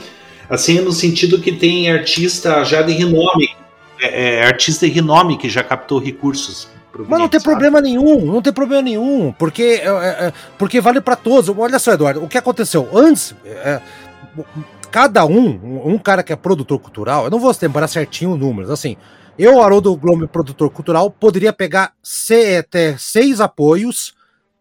assim, no sentido que tem artista já de renome é, é, artista de renome que já captou recursos. Mas não tem sabe? problema nenhum, não tem problema nenhum, porque, é, é, é porque vale para todos. Olha só, Eduardo, o que aconteceu? Antes, é, cada um, um cara que é produtor cultural, eu não vou lembrar certinho os números, assim, eu, Haroldo Globo, produtor cultural, poderia pegar seis apoios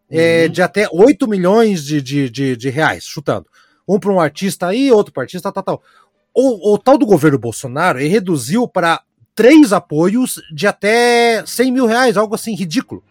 uhum. de até 8 milhões de, de, de, de reais, chutando. Um para um artista aí, outro para artista, tal, tal. O, o tal do governo Bolsonaro ele reduziu para três apoios de até 100 mil reais, algo assim ridículo.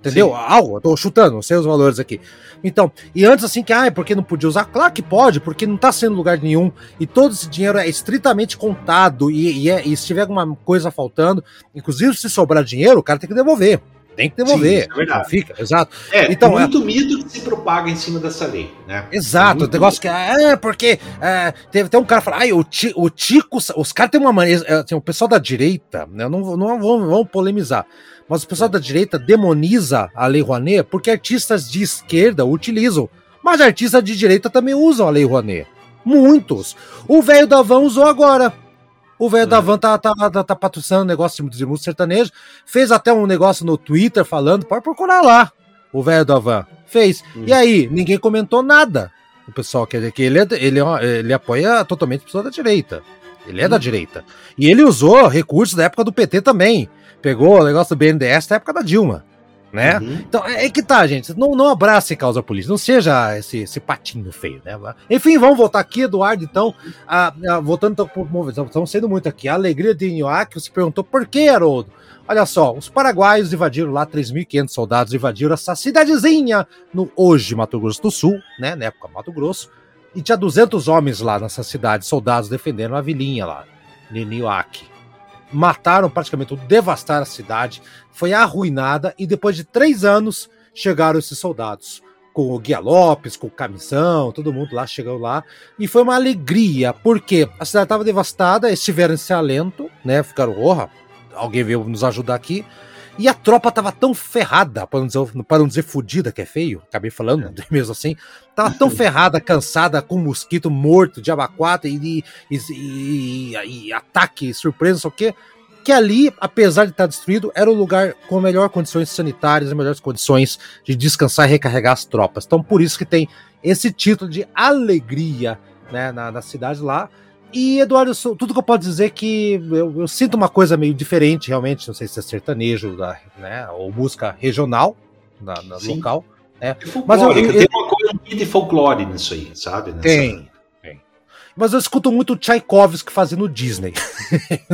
Entendeu? Sim. Algo, eu tô chutando, não sei os valores aqui. Então, e antes assim que, ah, é porque não podia usar? Claro que pode, porque não tá sendo lugar nenhum, e todo esse dinheiro é estritamente contado, e, e, é, e se tiver alguma coisa faltando, inclusive se sobrar dinheiro, o cara tem que devolver tem que devolver. Sim, é verdade. Fica, exato. É, então, é muito é... mito que se propaga em cima dessa lei, né? Exato, o negócio que é porque é, teve até um cara falando, ai, o, ti, o Tico, os caras têm uma maneira, é, assim, o pessoal da direita, né, não, não vamos, vamos polemizar, mas o pessoal da direita demoniza a Lei Rouanet porque artistas de esquerda utilizam, mas artistas de direita também usam a Lei Rouanet. Muitos. O velho da Van usou agora. O velho da uhum. Van tá, tá, tá, tá patrocinando um negócio de música sertaneja. Fez até um negócio no Twitter falando, pode procurar lá. O velho da Van. Fez. Uhum. E aí, ninguém comentou nada. O pessoal quer dizer que ele, é, ele, é ele apoia totalmente a pessoa da direita. Ele é uhum. da direita. E ele usou recursos da época do PT também. Pegou o negócio do BNDES da época da Dilma. Né? Uhum. Então é, é, que tá, gente. Não, não abrace causa política, não seja esse, esse patinho feio, né? Enfim, vamos voltar aqui, Eduardo. Então, a, a, voltando então estamos sendo muito aqui. A alegria de Inhoque se perguntou por que, Haroldo? Olha só, os paraguaios invadiram lá, 3.500 soldados invadiram essa cidadezinha no hoje Mato Grosso do Sul, né? Na época Mato Grosso. E tinha 200 homens lá nessa cidade, soldados defendendo a vilinha lá, Ninioaque mataram praticamente, devastaram a cidade, foi arruinada e depois de três anos chegaram esses soldados. Com o Guia Lopes, com o Camisão, todo mundo lá chegou lá. E foi uma alegria, porque a cidade estava devastada, eles tiveram esse alento, né? Ficaram, porra, alguém veio nos ajudar aqui. E a tropa tava tão ferrada, para não dizer, para não dizer fudida, que é feio, acabei falando é. mesmo assim, tava tão ferrada, cansada, com mosquito morto, de abacate e, e, e, e ataque, surpresa, só que que ali, apesar de estar destruído, era o lugar com melhores condições sanitárias, melhores condições de descansar e recarregar as tropas. Então, por isso que tem esse título de alegria né, na, na cidade lá. E, Eduardo, tudo que eu posso dizer é que eu, eu, sinto uma coisa meio diferente, realmente. Não sei se é sertanejo né, ou música regional na, na local. Né? Mas eu, eu, tem uma coisa de folclore nisso aí, sabe? Nessa... Tem, mas eu escuto muito Tchaikovsky fazendo Disney.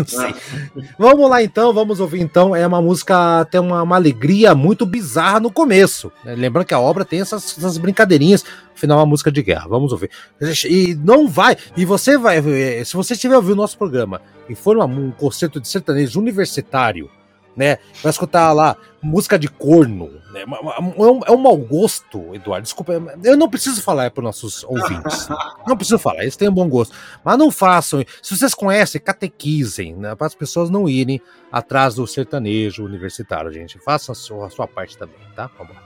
vamos lá então, vamos ouvir então. É uma música, tem uma, uma alegria muito bizarra no começo. Né? Lembrando que a obra tem essas, essas brincadeirinhas. Afinal, é uma música de guerra. Vamos ouvir. E não vai. E você vai. Se você estiver ouvindo o nosso programa e for um concerto de sertanejo universitário né? Vai escutar lá música de corno, né? É, é um mau gosto, Eduardo. Desculpa, eu não preciso falar para nossos ouvintes. Não preciso falar, eles têm um bom gosto. Mas não façam. Se vocês conhecem, catequizem, né? Para as pessoas não irem atrás do sertanejo universitário, gente. Façam a sua, a sua parte também, tá? Vamos lá.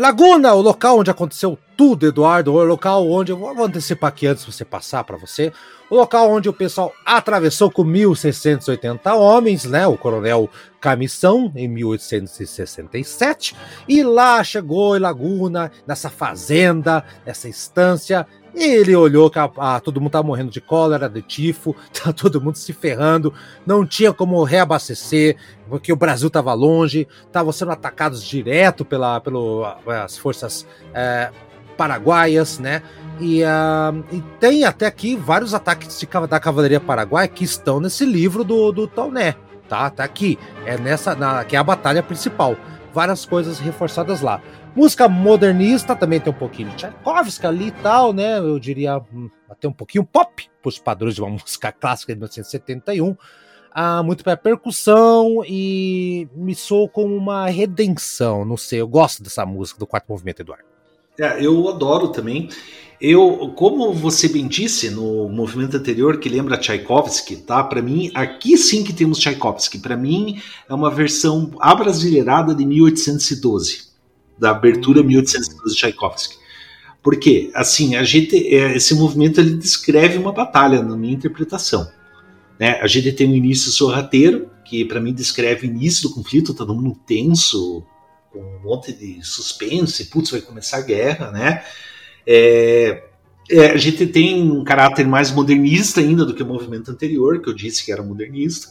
Laguna, o local onde aconteceu tudo, Eduardo, o local onde, eu vou antecipar aqui antes de você passar para você, o local onde o pessoal atravessou com 1.680 homens, né, o coronel Camissão, em 1867, e lá chegou em Laguna, nessa fazenda, nessa estância, ele olhou que a, a, todo mundo tava morrendo de cólera, de tifo, tá todo mundo se ferrando, não tinha como reabastecer, porque o Brasil estava longe, estavam sendo atacados direto pela, pelas forças é, paraguaias, né? E, uh, e, tem até aqui vários ataques de, da cavalaria paraguaia que estão nesse livro do, do Tauné, tá? Tá aqui, é nessa, na, que é a batalha principal. Várias coisas reforçadas lá. Música modernista também tem um pouquinho de Tchaikovsky ali e tal, né? Eu diria hum, até um pouquinho pop, para os padrões de uma música clássica de 1971. Ah, muito para percussão e me soou como uma redenção. Não sei, eu gosto dessa música do quarto movimento, Eduardo. É, eu adoro também. Eu, como você bem disse no movimento anterior, que lembra Tchaikovsky, tá? Para mim, aqui sim que temos Tchaikovsky. Para mim, é uma versão abrasileirada de 1812 da abertura 1812 de Tchaikovsky. Porque, assim, a gente, é, esse movimento ele descreve uma batalha, na minha interpretação. Né? A gente tem um início sorrateiro, que para mim descreve o início do conflito, todo mundo tenso, com um monte de suspense, putz, vai começar a guerra, né? É, é, a gente tem um caráter mais modernista ainda do que o movimento anterior, que eu disse que era modernista.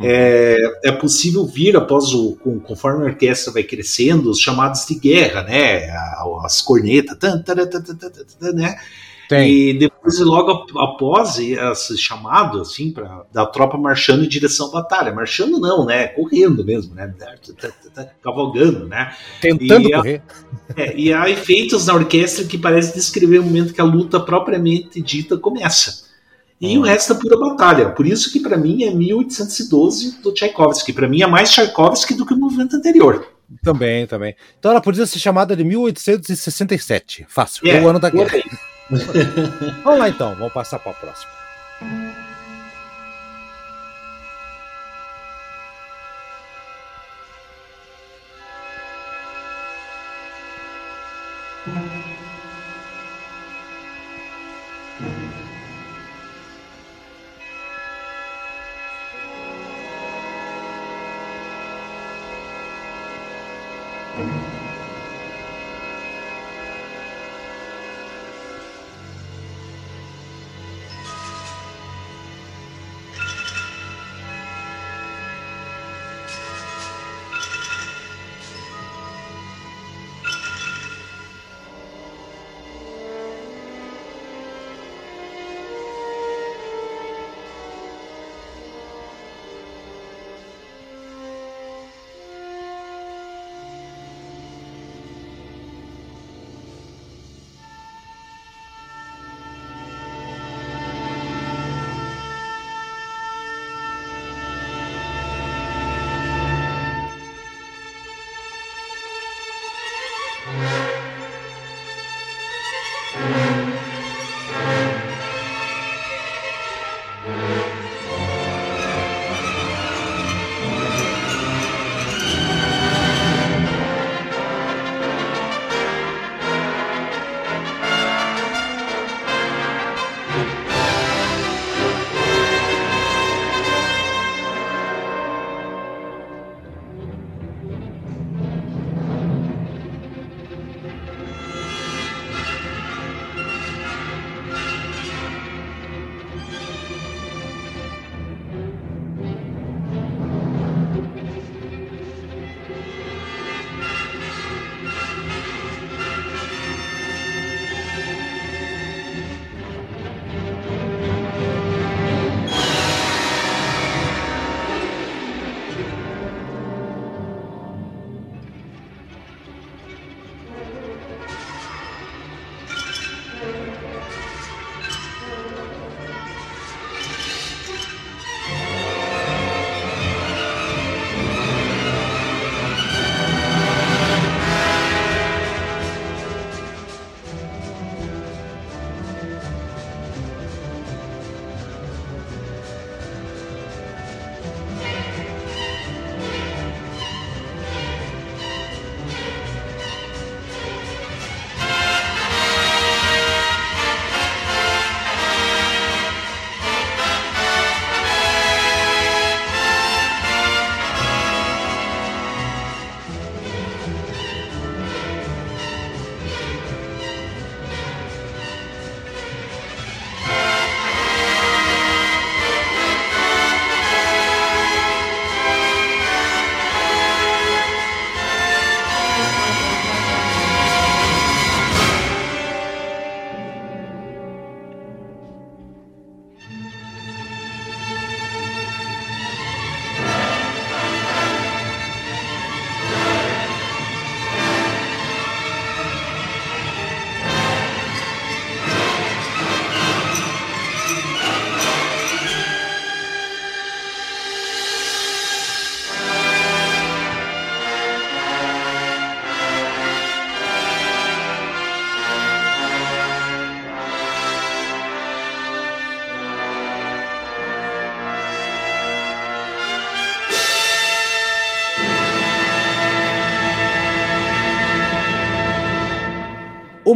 É, é possível vir após o conforme a orquestra vai crescendo os chamados de guerra, né? As cornetas, né? Tem. E depois, logo após esse chamado, assim, pra, da tropa marchando em direção à batalha. Marchando não, né? Correndo mesmo, né? Cavalgando, né? Tentando e, correr. É, e há efeitos na orquestra que parece descrever o momento que a luta propriamente dita começa. E hum. o resto é pura batalha. Por isso que para mim é 1812 do Tchaikovsky. Para mim é mais Tchaikovsky do que o movimento anterior. Também, também. Então ela podia ser chamada de 1867. Fácil. É, o ano da guerra. Vamos lá então, vamos passar para a próxima.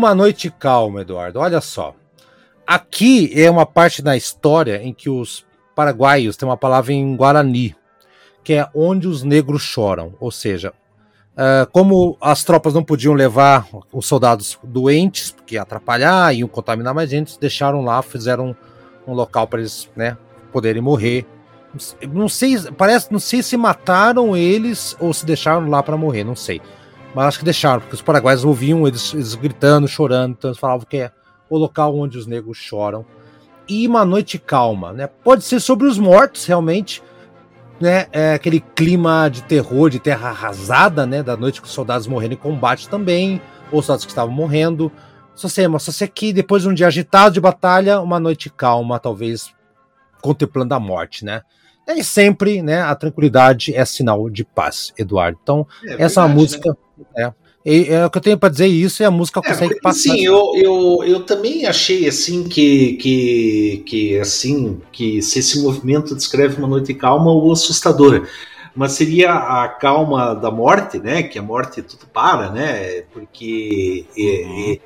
Uma Noite Calma, Eduardo. Olha só. Aqui é uma parte da história em que os paraguaios têm uma palavra em Guarani, que é onde os negros choram. Ou seja, uh, como as tropas não podiam levar os soldados doentes, porque ia atrapalhar, iam contaminar mais gente, deixaram lá, fizeram um, um local para eles né, poderem morrer. Não sei, parece, não sei se mataram eles ou se deixaram lá para morrer, não sei. Mas acho que deixaram, porque os paraguaios ouviam eles, eles gritando, chorando, então eles falavam que é o local onde os negros choram. E uma noite calma, né? Pode ser sobre os mortos, realmente, né? É aquele clima de terror, de terra arrasada, né? Da noite que os soldados morreram em combate também, ou soldados que estavam morrendo. Só sei, mas só sei que depois de um dia agitado de batalha, uma noite calma, talvez contemplando a morte, né? E sempre, né, a tranquilidade é sinal de paz, Eduardo. Então, é, essa verdade, música né? É, é o que eu tenho para dizer isso e a música é, consegue passar. Sim, eu, eu, eu também achei assim que, que, que assim que se esse movimento descreve uma noite calma ou assustadora, mas seria a calma da morte, né? Que a morte tudo para, né? Porque uhum.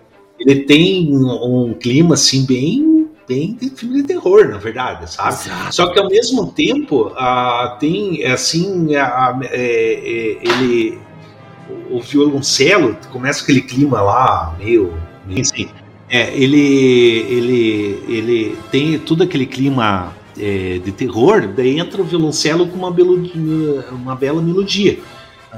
ele tem um clima assim bem bem de filme de terror, na verdade, sabe? Exato. Só que ao mesmo tempo uh, tem assim uh, é, ele o, violoncelo começa aquele clima lá meio, meio assim, é, ele ele ele tem todo aquele clima é, de terror, daí entra o violoncelo com uma, melodia, uma bela melodia.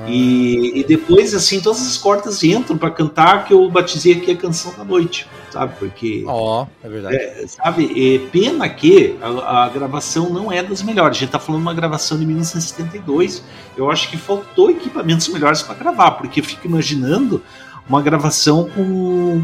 E, e, depois, assim, todas as cordas entram para cantar que eu batizei aqui a canção da noite sabe? Porque. Ó, oh, é verdade. É, sabe, é, pena que a, a, gravação não é das melhores. A gente tá falando de uma gravação de 1972. Eu acho que faltou equipamentos melhores para gravar, porque eu fico imaginando uma gravação com,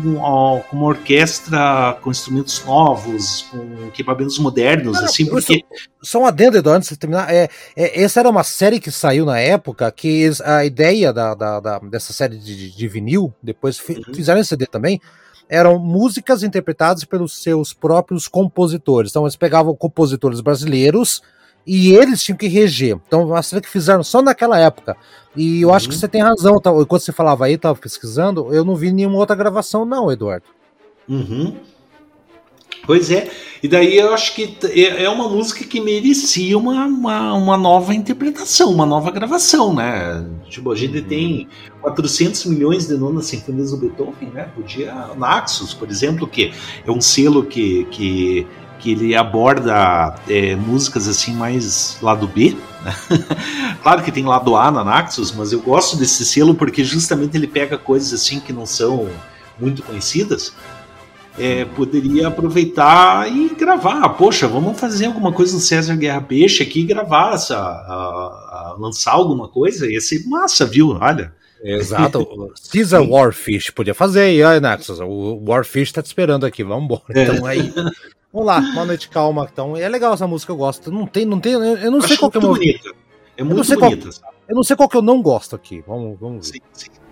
com, uma orquestra com instrumentos novos, com equipamentos modernos, assim, porque... Só, um adendo, Eduardo, antes de terminar, é, é, essa era uma série que saiu na época, que a ideia da, da, da dessa série de, de vinil, depois uhum. fizeram esse CD também, eram músicas interpretadas pelos seus próprios compositores. Então eles pegavam compositores brasileiros e eles tinham que reger. Então, uma série que fizeram só naquela época. E eu uhum. acho que você tem razão. Tá? Enquanto você falava aí, estava pesquisando, eu não vi nenhuma outra gravação, não, Eduardo. Uhum. Pois é, e daí eu acho que é, é uma música que merecia uma, uma, uma nova interpretação, uma nova gravação, né? Tipo, a gente tem 400 milhões de nonas sinfonias do Beethoven, né? Podia, Naxos, por exemplo, que é um selo que, que, que ele aborda é, músicas assim mais lado B, né? claro que tem lado A na Naxos, mas eu gosto desse selo porque justamente ele pega coisas assim que não são muito conhecidas, é, poderia aproveitar e gravar. Poxa, vamos fazer alguma coisa no César Guerra Peixe aqui e gravar, essa, a, a, lançar alguma coisa. Ia ser massa, viu? Olha. Exato. Caesar Warfish podia fazer aí, ó, Nexus. O Warfish tá te esperando aqui, vamos embora. É. Então aí. Vamos lá, uma noite calma. Então, é legal essa música, eu gosto. Não tem, não tem, eu não sei qual que é bonita. É muito bonita. Qual, eu não sei qual que eu não gosto aqui. Vamos, vamos ver. Sim, sim.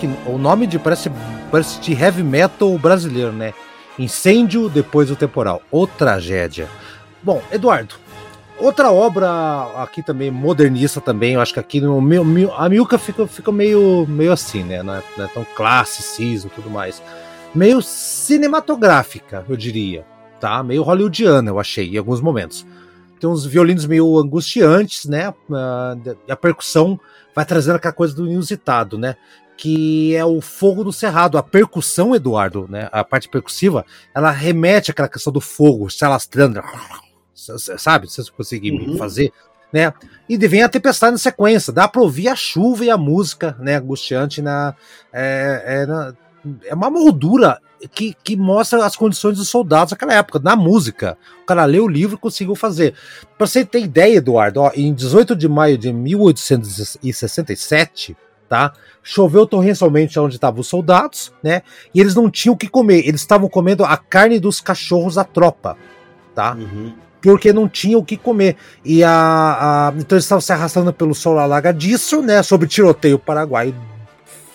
Que o nome de parece, parece de heavy metal brasileiro, né? Incêndio depois do temporal. Ou tragédia. Bom, Eduardo, outra obra aqui também modernista também, eu acho que aqui no meu, a Milka fica, fica meio, meio assim, né? Não é, não é tão classicismo e tudo mais. Meio cinematográfica, eu diria, tá? Meio hollywoodiana, eu achei, em alguns momentos. Tem uns violinos meio angustiantes, né? Ah, a percussão vai trazendo aquela coisa do inusitado, né? que é o fogo do cerrado. A percussão, Eduardo, né? A parte percussiva, ela remete àquela questão do fogo se alastrando. Sabe? Se você conseguir uhum. fazer, né? E vem a tempestade na sequência. Dá para ouvir a chuva e a música, né? Angustiante na. É, é, na, é uma moldura que, que mostra as condições dos soldados naquela época, na música. O cara leu o livro e conseguiu fazer. Para você ter ideia, Eduardo, ó, em 18 de maio de 1867, tá? Choveu torrencialmente onde estavam os soldados, né? E eles não tinham o que comer. Eles estavam comendo a carne dos cachorros da tropa, tá? Uhum. Porque não tinham o que comer. E a, a, então eles estavam se arrastando pelo solo alagadiço, né? Sob tiroteio paraguai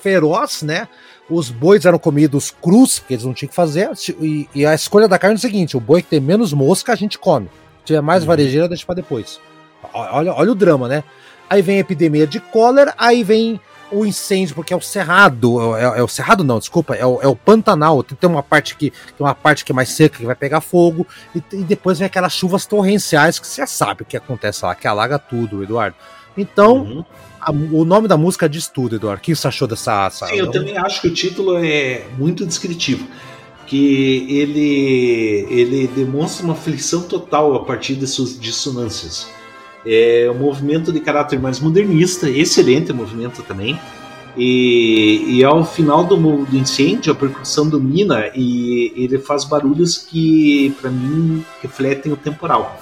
feroz, né? Os bois eram comidos crus, que eles não tinham que fazer. E, e, a escolha da carne é o seguinte: o boi que tem menos mosca, a gente come. Se tiver mais uhum. varejeira, deixa para depois. Olha, olha o drama, né? Aí vem a epidemia de cólera, aí vem o incêndio, porque é o cerrado, é, é, o cerrado não, desculpa, é o, é o Pantanal, tem, uma parte que tem uma parte que é mais seca, que vai pegar fogo, e, e depois vem aquelas chuvas torrenciais, que você sabe o que acontece lá, que alaga tudo, Eduardo. Então, uhum. A, o nome da música diz tudo, Eduardo. O que você achou dessa... Essa, Sim, eu também acho que o título é muito descritivo, que ele, ele demonstra uma aflição total a partir dessas dissonâncias. É um movimento de caráter mais modernista, excelente movimento também. E, e ao final do, do, incêndio, a percussão domina e ele faz barulhos que, para mim, refletem o temporal,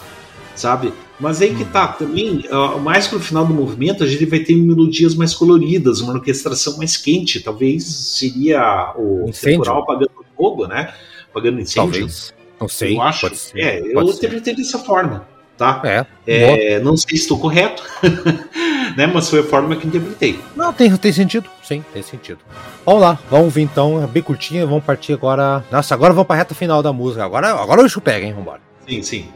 sabe? Mas aí que tá, também, mais pro final do movimento, a gente vai ter melodias mais coloridas, uma orquestração mais quente, talvez seria o incêndio. temporal apagando fogo, né? Apagando incêndio. Talvez. Não sei. Eu acho. é, eu interpretei dessa forma tá? É. é não sei se estou correto, né? Mas foi a forma que interpretei. Não, tem, tem sentido. Sim, tem sentido. Vamos lá, vamos ver então, é bem curtinha, vamos partir agora. Nossa, agora vamos para a reta final da música. Agora, agora o bicho pega, hein? Vambora. Sim, sim.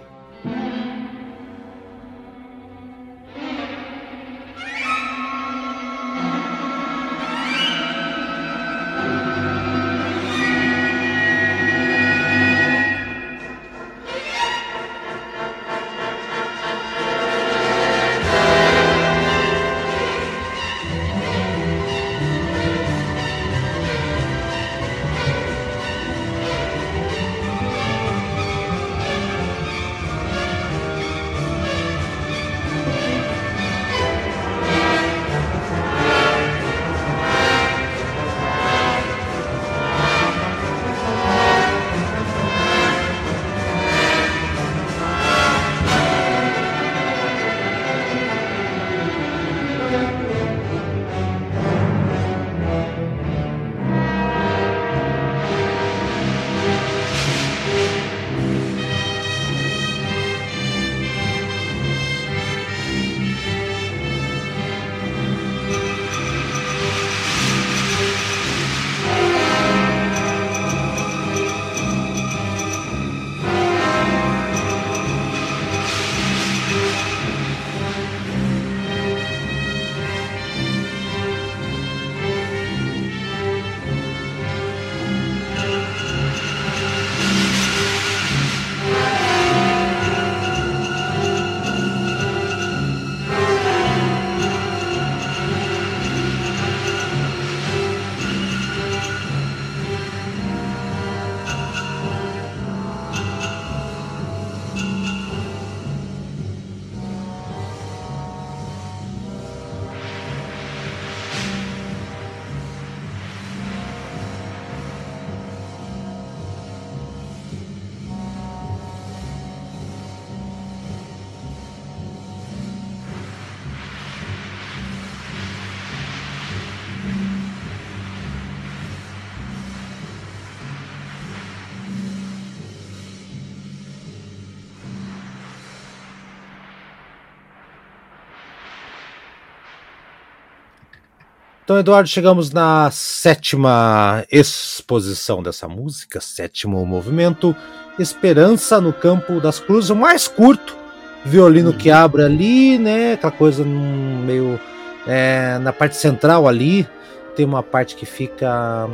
Então, Eduardo, chegamos na sétima exposição dessa música, sétimo movimento, Esperança no Campo das Cruzes, o mais curto, violino que abre ali, né? Aquela coisa meio é, na parte central ali, tem uma parte que fica.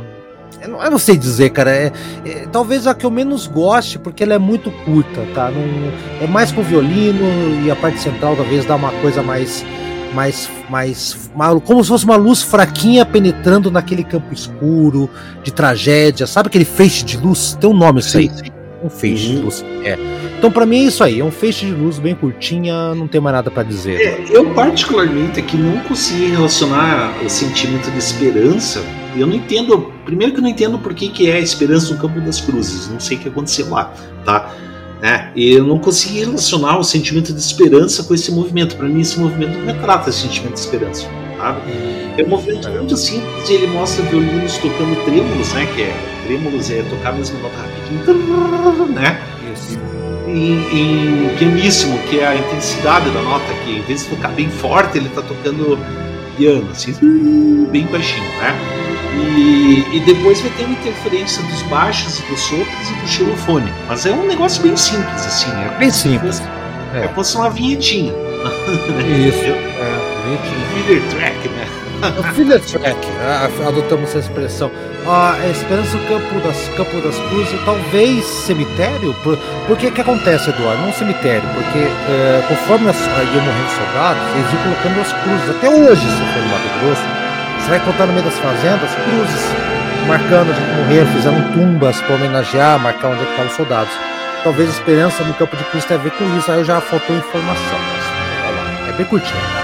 Eu não, eu não sei dizer, cara. É, é, talvez a que eu menos goste, porque ela é muito curta, tá? Não, é mais com violino e a parte central talvez dá uma coisa mais mais, mais como se fosse uma luz fraquinha penetrando naquele campo escuro de tragédia, sabe aquele feixe de luz? Tem um nome isso aí. Um feixe uhum. de luz. É. Então, para mim é isso aí, é um feixe de luz bem curtinha, não tem mais nada para dizer. É, eu, particularmente, aqui não consegui relacionar o sentimento de esperança. Eu não entendo, primeiro que eu não entendo por que, que é a esperança no Campo das Cruzes, não sei o que aconteceu lá, tá? Né? E eu não consegui relacionar o sentimento de esperança com esse movimento. Para mim, esse movimento não retrata esse sentimento de esperança. Sabe? É um movimento muito simples. Ele mostra violinos tocando trêmulos, né? Que é trêmulos é tocar a mesma nota rapidinho, né? Isso. Em, em pianíssimo, que é a intensidade da nota, que em vez de tocar bem forte, ele está tocando piano, assim, bem baixinho, né? E, e depois vai ter uma interferência dos baixos, dos sopros e do xilofone. Mas é um negócio bem simples, assim. É bem simples. É, é fosse uma vinhetinha. Isso. é, vinhetinha. Filler track, né? Filler track, adotamos essa expressão. A esperança do campo das, campo das cruzes, talvez cemitério? Por, porque que acontece, Eduardo? Não cemitério, porque é, conforme as, iam morrendo soldados, eles iam colocando as cruzes. Até hoje, se for no Mato Grosso, você vai contar no meio das fazendas cruzes, marcando onde morreram, fizeram tumbas para homenagear, marcar onde é estavam os soldados. Talvez a esperança no campo de cruz tenha a ver com isso, aí já faltou informação. Mas, é bem curtinho.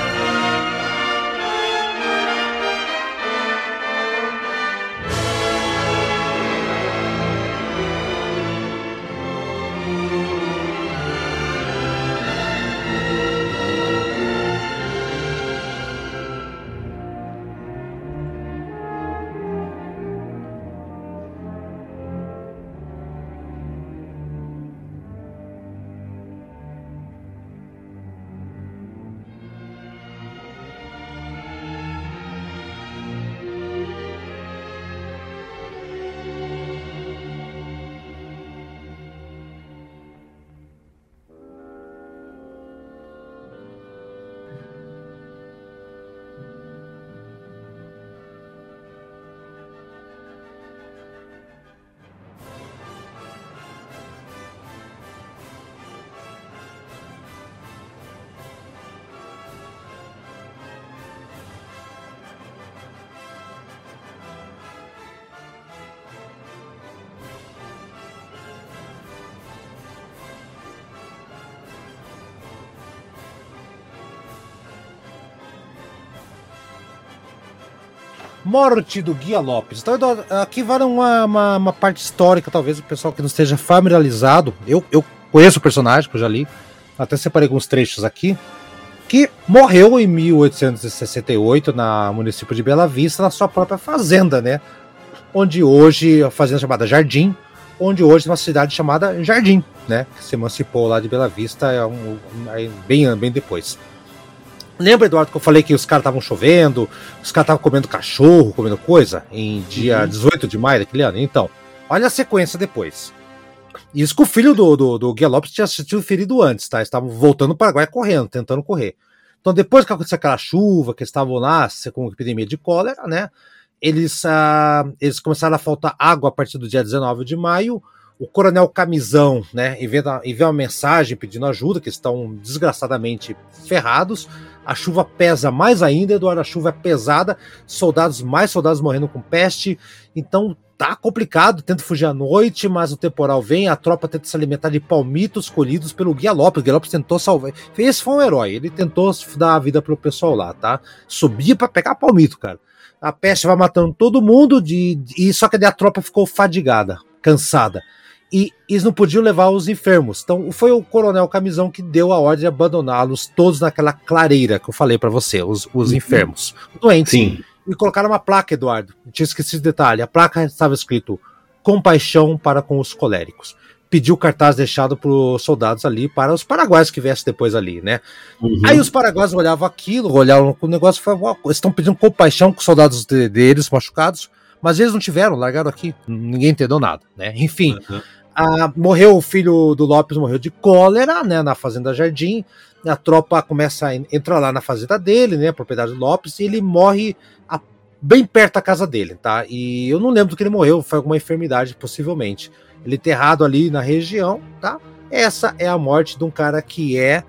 Morte do Guia Lopes. Então, aqui vai uma, uma, uma, parte histórica, talvez o pessoal que não esteja familiarizado. Eu, eu conheço o personagem, que eu já li, até separei alguns trechos aqui. Que morreu em 1868 na município de Bela Vista, na sua própria fazenda, né? Onde hoje, a fazenda chamada Jardim, onde hoje é uma cidade chamada Jardim, né? Que se emancipou lá de Bela Vista é um, um, bem, bem depois. Lembra, Eduardo, que eu falei que os caras estavam chovendo, os caras estavam comendo cachorro, comendo coisa, em dia uhum. 18 de maio daquele ano? Então, olha a sequência depois. Isso que o filho do, do, do Guia Lopes tinha sido ferido antes, tá? Estavam voltando para o Paraguai correndo, tentando correr. Então, depois que aconteceu aquela chuva, que estavam lá com epidemia de cólera, né? Eles, uh, eles começaram a faltar água a partir do dia 19 de maio. O coronel Camisão, né, envia, envia uma mensagem pedindo ajuda, que estão desgraçadamente ferrados a chuva pesa mais ainda, Eduardo, a chuva é pesada, soldados, mais soldados morrendo com peste, então tá complicado, tenta fugir à noite, mas o temporal vem, a tropa tenta se alimentar de palmitos colhidos pelo Guia Lopes, o Guia Lopes tentou salvar, esse foi um herói, ele tentou dar a vida pro pessoal lá, tá? Subia para pegar palmito, cara. A peste vai matando todo mundo, de, e só que a tropa ficou fadigada, cansada e eles não podiam levar os enfermos. Então foi o coronel Camisão que deu a ordem de abandoná-los todos naquela clareira que eu falei para você, os, os uhum. enfermos, doentes. Sim. E colocaram uma placa, Eduardo. Eu tinha esquecido detalhe. A placa estava escrito compaixão para com os coléricos. pediu o cartaz deixado os soldados ali para os paraguaios que viessem depois ali, né? Uhum. Aí os paraguaios olhavam aquilo, olhavam o negócio e falavam, estão pedindo compaixão com os soldados de, deles machucados, mas eles não tiveram, largaram aqui, ninguém entendeu nada, né? Enfim, uhum. A, morreu o filho do Lopes, morreu de cólera, né, na Fazenda Jardim, a tropa começa a entrar lá na fazenda dele, né, propriedade do Lopes, e ele morre a, bem perto da casa dele, tá? E eu não lembro do que ele morreu, foi alguma enfermidade, possivelmente. Ele enterrado ali na região, tá? Essa é a morte de um cara que é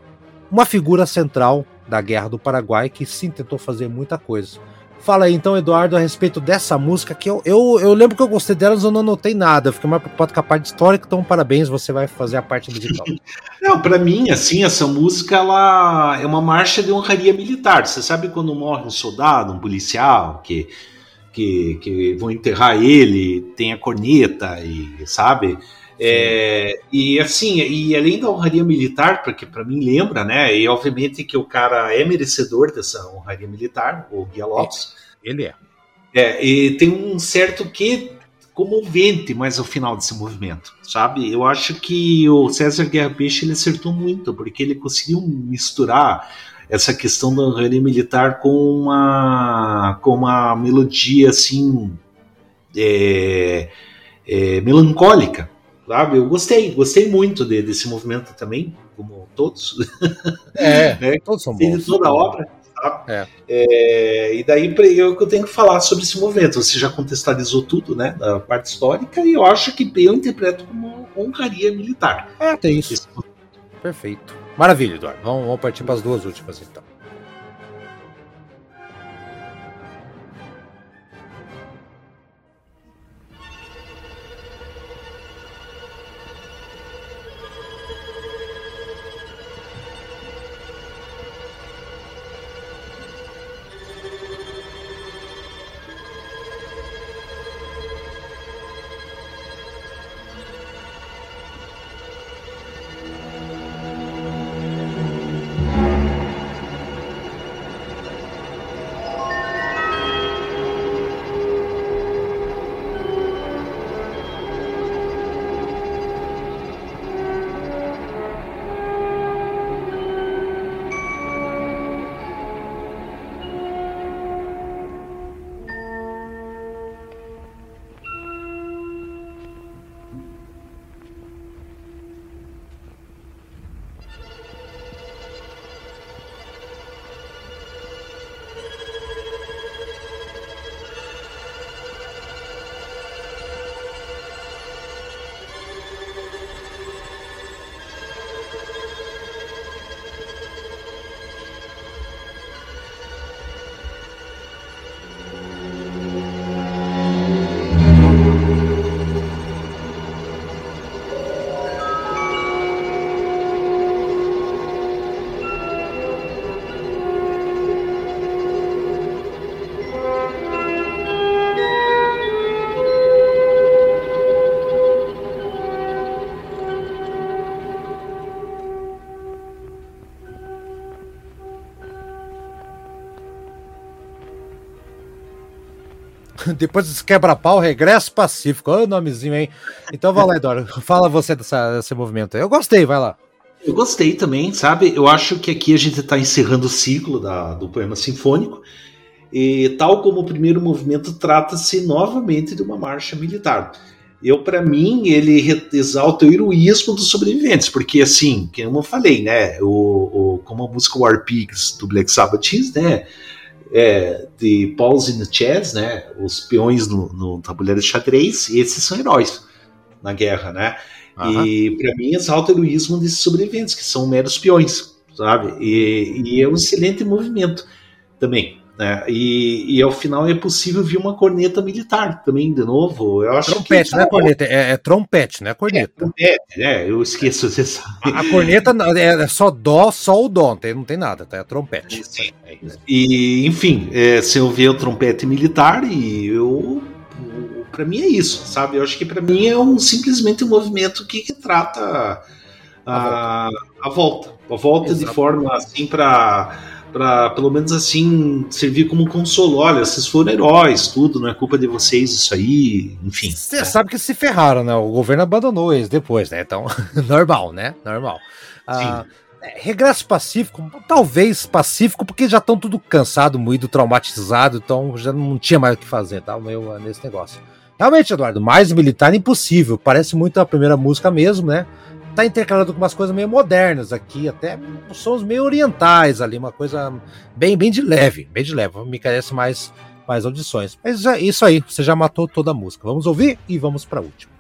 uma figura central da Guerra do Paraguai, que sim tentou fazer muita coisa. Fala aí então, Eduardo, a respeito dessa música, que eu, eu, eu lembro que eu gostei dela, mas eu não anotei nada. Eu fiquei mais preocupado com a parte histórica, então parabéns, você vai fazer a parte musical. não, para mim, assim, essa música ela é uma marcha de honraria militar. Você sabe quando morre um soldado, um policial, que, que, que vão enterrar ele, tem a corneta, e sabe? É, e assim, e além da honraria militar, porque para mim lembra, né? E obviamente que o cara é merecedor dessa honraria militar, o Guia Lopes. Ele é. É, e tem um certo que comovente mais ao final desse movimento, sabe? Eu acho que o César Guerra Peixe ele acertou muito, porque ele conseguiu misturar essa questão da honraria militar com uma, com uma melodia assim é, é, melancólica, sabe? Eu gostei, gostei muito de, desse movimento também, como todos. É, né? todos são bons. De toda a obra. É. É, e daí eu, eu tenho que falar sobre esse movimento. Você já contextualizou tudo, né? Da parte histórica, e eu acho que eu interpreto como honraria militar. É, tem isso. Esse... Perfeito. Maravilha, Eduardo. Vamos, vamos partir para as duas últimas então. Depois desse quebra-pau, regresso pacífico. Olha o nomezinho, hein? Então vai lá, Eduardo. Fala você dessa, desse movimento. Eu gostei, vai lá. Eu gostei também, sabe? Eu acho que aqui a gente está encerrando o ciclo da, do poema sinfônico. E tal como o primeiro movimento, trata-se novamente de uma marcha militar. Eu, para mim, ele exalta o heroísmo dos sobreviventes, porque, assim, como eu falei, né? O, o, como a música War Pigs do Black Sabbath diz, né? É, de Pauls in the Chess, né? Os peões no, no, tabuleiro de xadrez, e esses são heróis na guerra, né? Uhum. E para mim exalta o heroísmo desses sobreviventes, que são meros peões, sabe? E, e é um excelente movimento também. Né? E, e ao final é possível ver uma corneta militar também, de novo. Eu acho trompete, que, não é corneta, é, é trompete, não é corneta. É, trompete, né? Eu esqueço dessa. A, a corneta é, é só dó, só o dó, não tem nada, tá? É trompete. Sim. E, enfim, é, se eu ver o trompete militar, e eu. Para mim é isso, sabe? Eu acho que para mim é um simplesmente um movimento que, que trata a, a volta. A volta, a volta de forma assim para para pelo menos assim servir como consolo. Olha, vocês foram heróis, tudo, não é culpa de vocês isso aí, enfim. Você né? sabe que se ferraram, né? O governo abandonou eles depois, né? Então, normal, né? Normal. Ah, é, regresso pacífico, talvez pacífico, porque já estão tudo cansado, moído, traumatizado, então já não tinha mais o que fazer, tá? Meu, nesse negócio. Realmente, Eduardo, mais militar impossível. Parece muito a primeira música mesmo, né? Tá intercalado com umas coisas meio modernas aqui, até sons meio orientais ali, uma coisa bem, bem de leve, bem de leve. Me carece mais, mais audições. Mas é isso aí, você já matou toda a música. Vamos ouvir e vamos para a última.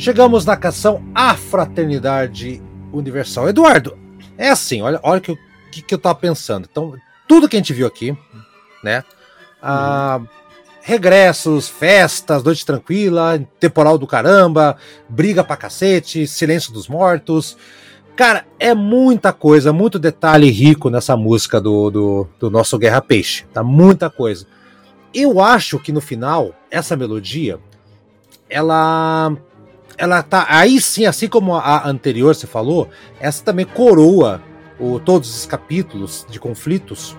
Chegamos na canção A Fraternidade Universal. Eduardo, é assim, olha, olha o que, que, que, eu tava pensando. Então, tudo que a gente viu aqui, né? Ah, regressos, festas, noite tranquila, temporal do caramba, briga pra cacete, silêncio dos mortos. Cara, é muita coisa, muito detalhe rico nessa música do, do, do nosso Guerra Peixe. Tá muita coisa. Eu acho que no final, essa melodia, ela ela tá aí sim, assim como a anterior você falou, essa também coroa o, todos os capítulos de conflitos,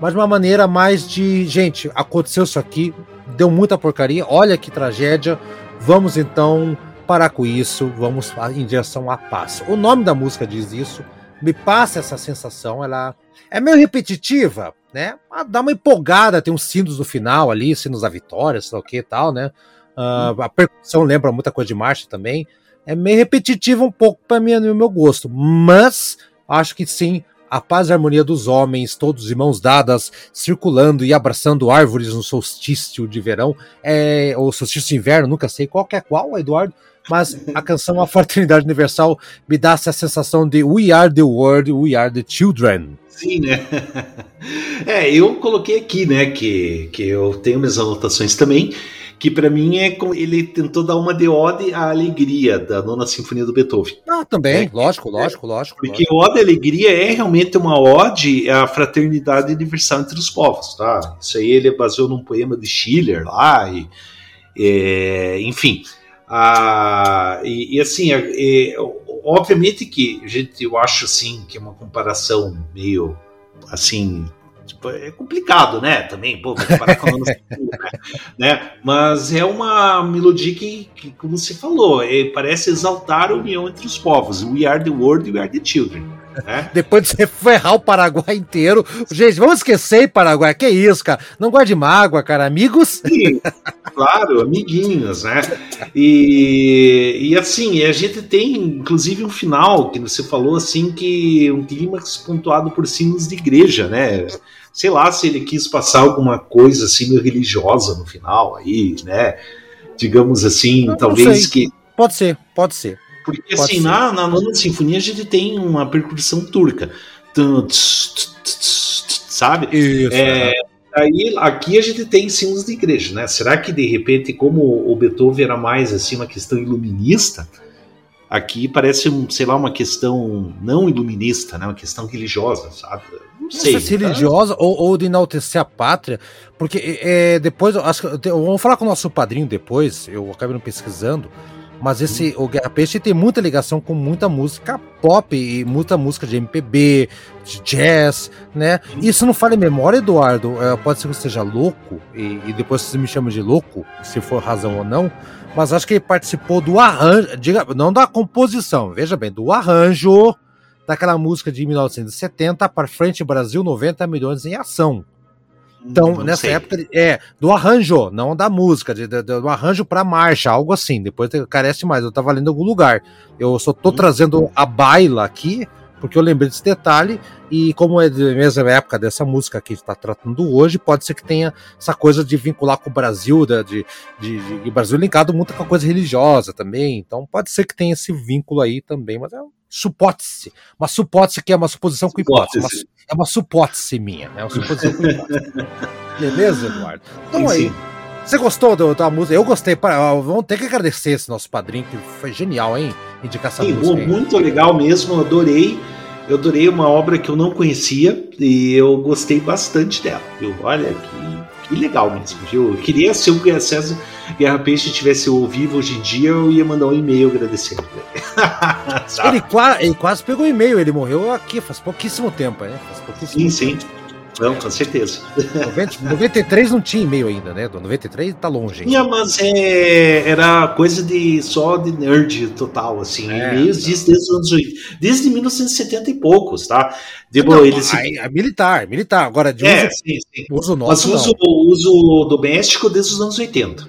mas de uma maneira mais de gente, aconteceu isso aqui, deu muita porcaria, olha que tragédia, vamos então parar com isso, vamos em direção à paz. O nome da música diz isso, me passa essa sensação, ela é meio repetitiva, né? Dá uma empolgada, tem uns sinos no final ali, sinos da vitória, sei lá o que e tal, né? Uh, a percussão lembra muita coisa de marcha também. É meio repetitiva um pouco para mim, no meu gosto, mas acho que sim, a paz e a harmonia dos homens, todos de mãos dadas, circulando e abraçando árvores no solstício de verão, é, ou solstício de inverno, nunca sei qual que é qual, Eduardo, mas a canção A Fraternidade Universal me dá essa sensação de We are the world, we are the children. Sim, né? É, eu coloquei aqui, né, que, que eu tenho minhas anotações também, que para mim é ele tentou dar uma de ode à alegria da nona sinfonia do Beethoven. Ah, também, é, lógico, lógico, lógico. Porque lógico. ode à alegria é realmente uma ode à fraternidade universal entre os povos, tá? Isso aí ele baseou num poema de Schiller lá e é, enfim, a, e, e, assim, é, obviamente que gente, eu acho assim que é uma comparação meio assim é complicado, né? Também, pô, com anos, né? né? Mas é uma melodia que, que como você falou, é, parece exaltar a união entre os povos. We are the world, we are the children. Né? Depois de você ferrar o Paraguai inteiro. Gente, vamos esquecer Paraguai. Que isso, cara? Não guarde mágoa, cara. Amigos? Sim, claro, amiguinhos, né? E, e assim, a gente tem inclusive um final que você falou assim que um clímax pontuado por sinos de igreja, né? Sei lá se ele quis passar alguma coisa assim meio religiosa no final aí, né? Digamos assim, talvez que. Pode ser, pode ser. Porque Pode assim, na, na nona sinfonia a gente tem uma percussão turca. Sabe? Isso, é, é. Aí, aqui a gente tem símbolos de igreja, né? Será que de repente, como o Beethoven era mais assim uma questão iluminista, aqui parece, sei lá, uma questão não iluminista, né? Uma questão religiosa, sabe? Não sei. Se religiosa ou, ou, de enaltecer a pátria, porque é, depois, acho que, vamos falar com o nosso padrinho depois, eu acabei não pesquisando, mas esse o Guerra Peixe tem muita ligação com muita música pop e muita música de MPB, de jazz, né? Isso não fala em memória, Eduardo. É, pode ser que eu esteja louco e, e, depois você me chama de louco, se for razão ou não. Mas acho que ele participou do arranjo, diga, não da composição, veja bem, do arranjo daquela música de 1970 para frente Brasil 90 milhões em ação. Então, não nessa sei. época, é, do arranjo, não da música, de, de, do arranjo pra marcha, algo assim. Depois carece mais, eu tava lendo em algum lugar. Eu só tô hum. trazendo a baila aqui, porque eu lembrei desse detalhe, e como é da mesma época dessa música que está tratando hoje, pode ser que tenha essa coisa de vincular com o Brasil, de, de, de, de Brasil linkado muito com a coisa religiosa também. Então pode ser que tenha esse vínculo aí também, mas é supótese. Uma supótese que é uma suposição com hipótese. Uma, é uma supótese minha. É uma suposição com hipótese. Beleza, Eduardo? Então sim, aí. Sim. Você gostou da, da, música? Eu gostei. Vamos ter que agradecer esse nosso padrinho, que foi genial, hein? Indicar essa sim, música. Aí. Muito legal mesmo, adorei. Eu adorei uma obra que eu não conhecia e eu gostei bastante dela. Eu, olha que, que legal mesmo. Eu queria se o César Guerra Peixe tivesse ao vivo hoje em dia, eu ia mandar um e-mail agradecendo. ele, quase, ele quase pegou um e-mail, ele morreu aqui faz pouquíssimo tempo, né? Faz pouquíssimo sim, tempo. sim. Não, com certeza. 90, 93 não tinha e-mail ainda, né? Do 93 tá longe. Tinha, mas é, era coisa de só de nerd total, assim. É, e-mails desde, desde, os anos, desde 1970 e poucos, tá? Tipo, não, ele se... é militar, militar. Agora, de é, uso, sim, sim. uso nosso. Mas uso, uso doméstico desde os anos 80.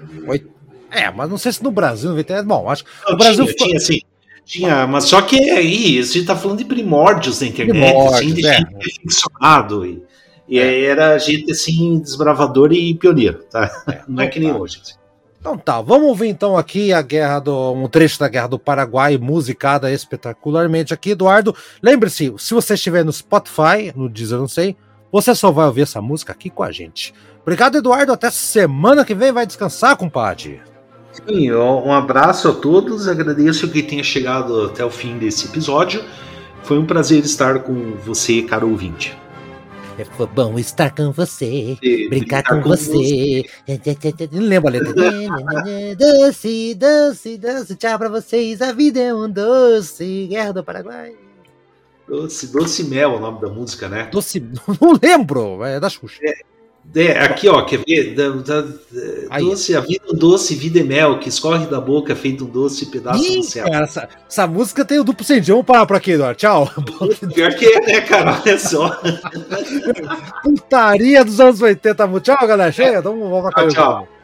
É, mas não sei se no Brasil, 90, bom, acho que o Brasil tinha, ficou... tinha sim. Tinha, mas só que aí, a gente tá falando de primórdios da internet, primórdios, assim, de é. gente ficcionado. E, e é. era gente assim, desbravador e pioneiro, tá? É, não é que nem tá. hoje. Assim. Então tá, vamos ver então aqui a guerra do um trecho da guerra do Paraguai musicada espetacularmente aqui, Eduardo. Lembre-se, se você estiver no Spotify, no Deezer, não sei, você só vai ouvir essa música aqui com a gente. Obrigado, Eduardo. Até semana que vem. Vai descansar, compadre. Sim, um abraço a todos. Agradeço que tenha chegado até o fim desse episódio. Foi um prazer estar com você, caro ouvinte. É, bom estar com você, e, brincar com, com, você. você. Não lembro a letra. doce, doce, doce, tchau pra vocês. A vida é um doce. Guerra do Paraguai. Doce, doce Mel é o nome da música, né? Doce, não lembro, é da Xuxa. É, é, aqui, ó, quer ver? Da, da, doce, a vida é doce, vida é mel, que escorre da boca feito um doce pedaço Ih, do céu. Cara, essa, essa, música tem o duplo sentido. Vamos parar por aqui, Eduardo. Tchau. Pior que é, né, cara? Olha só. Putaria dos anos 80. Tchau, galera. Chega, vamos, vamos tchau, tchau.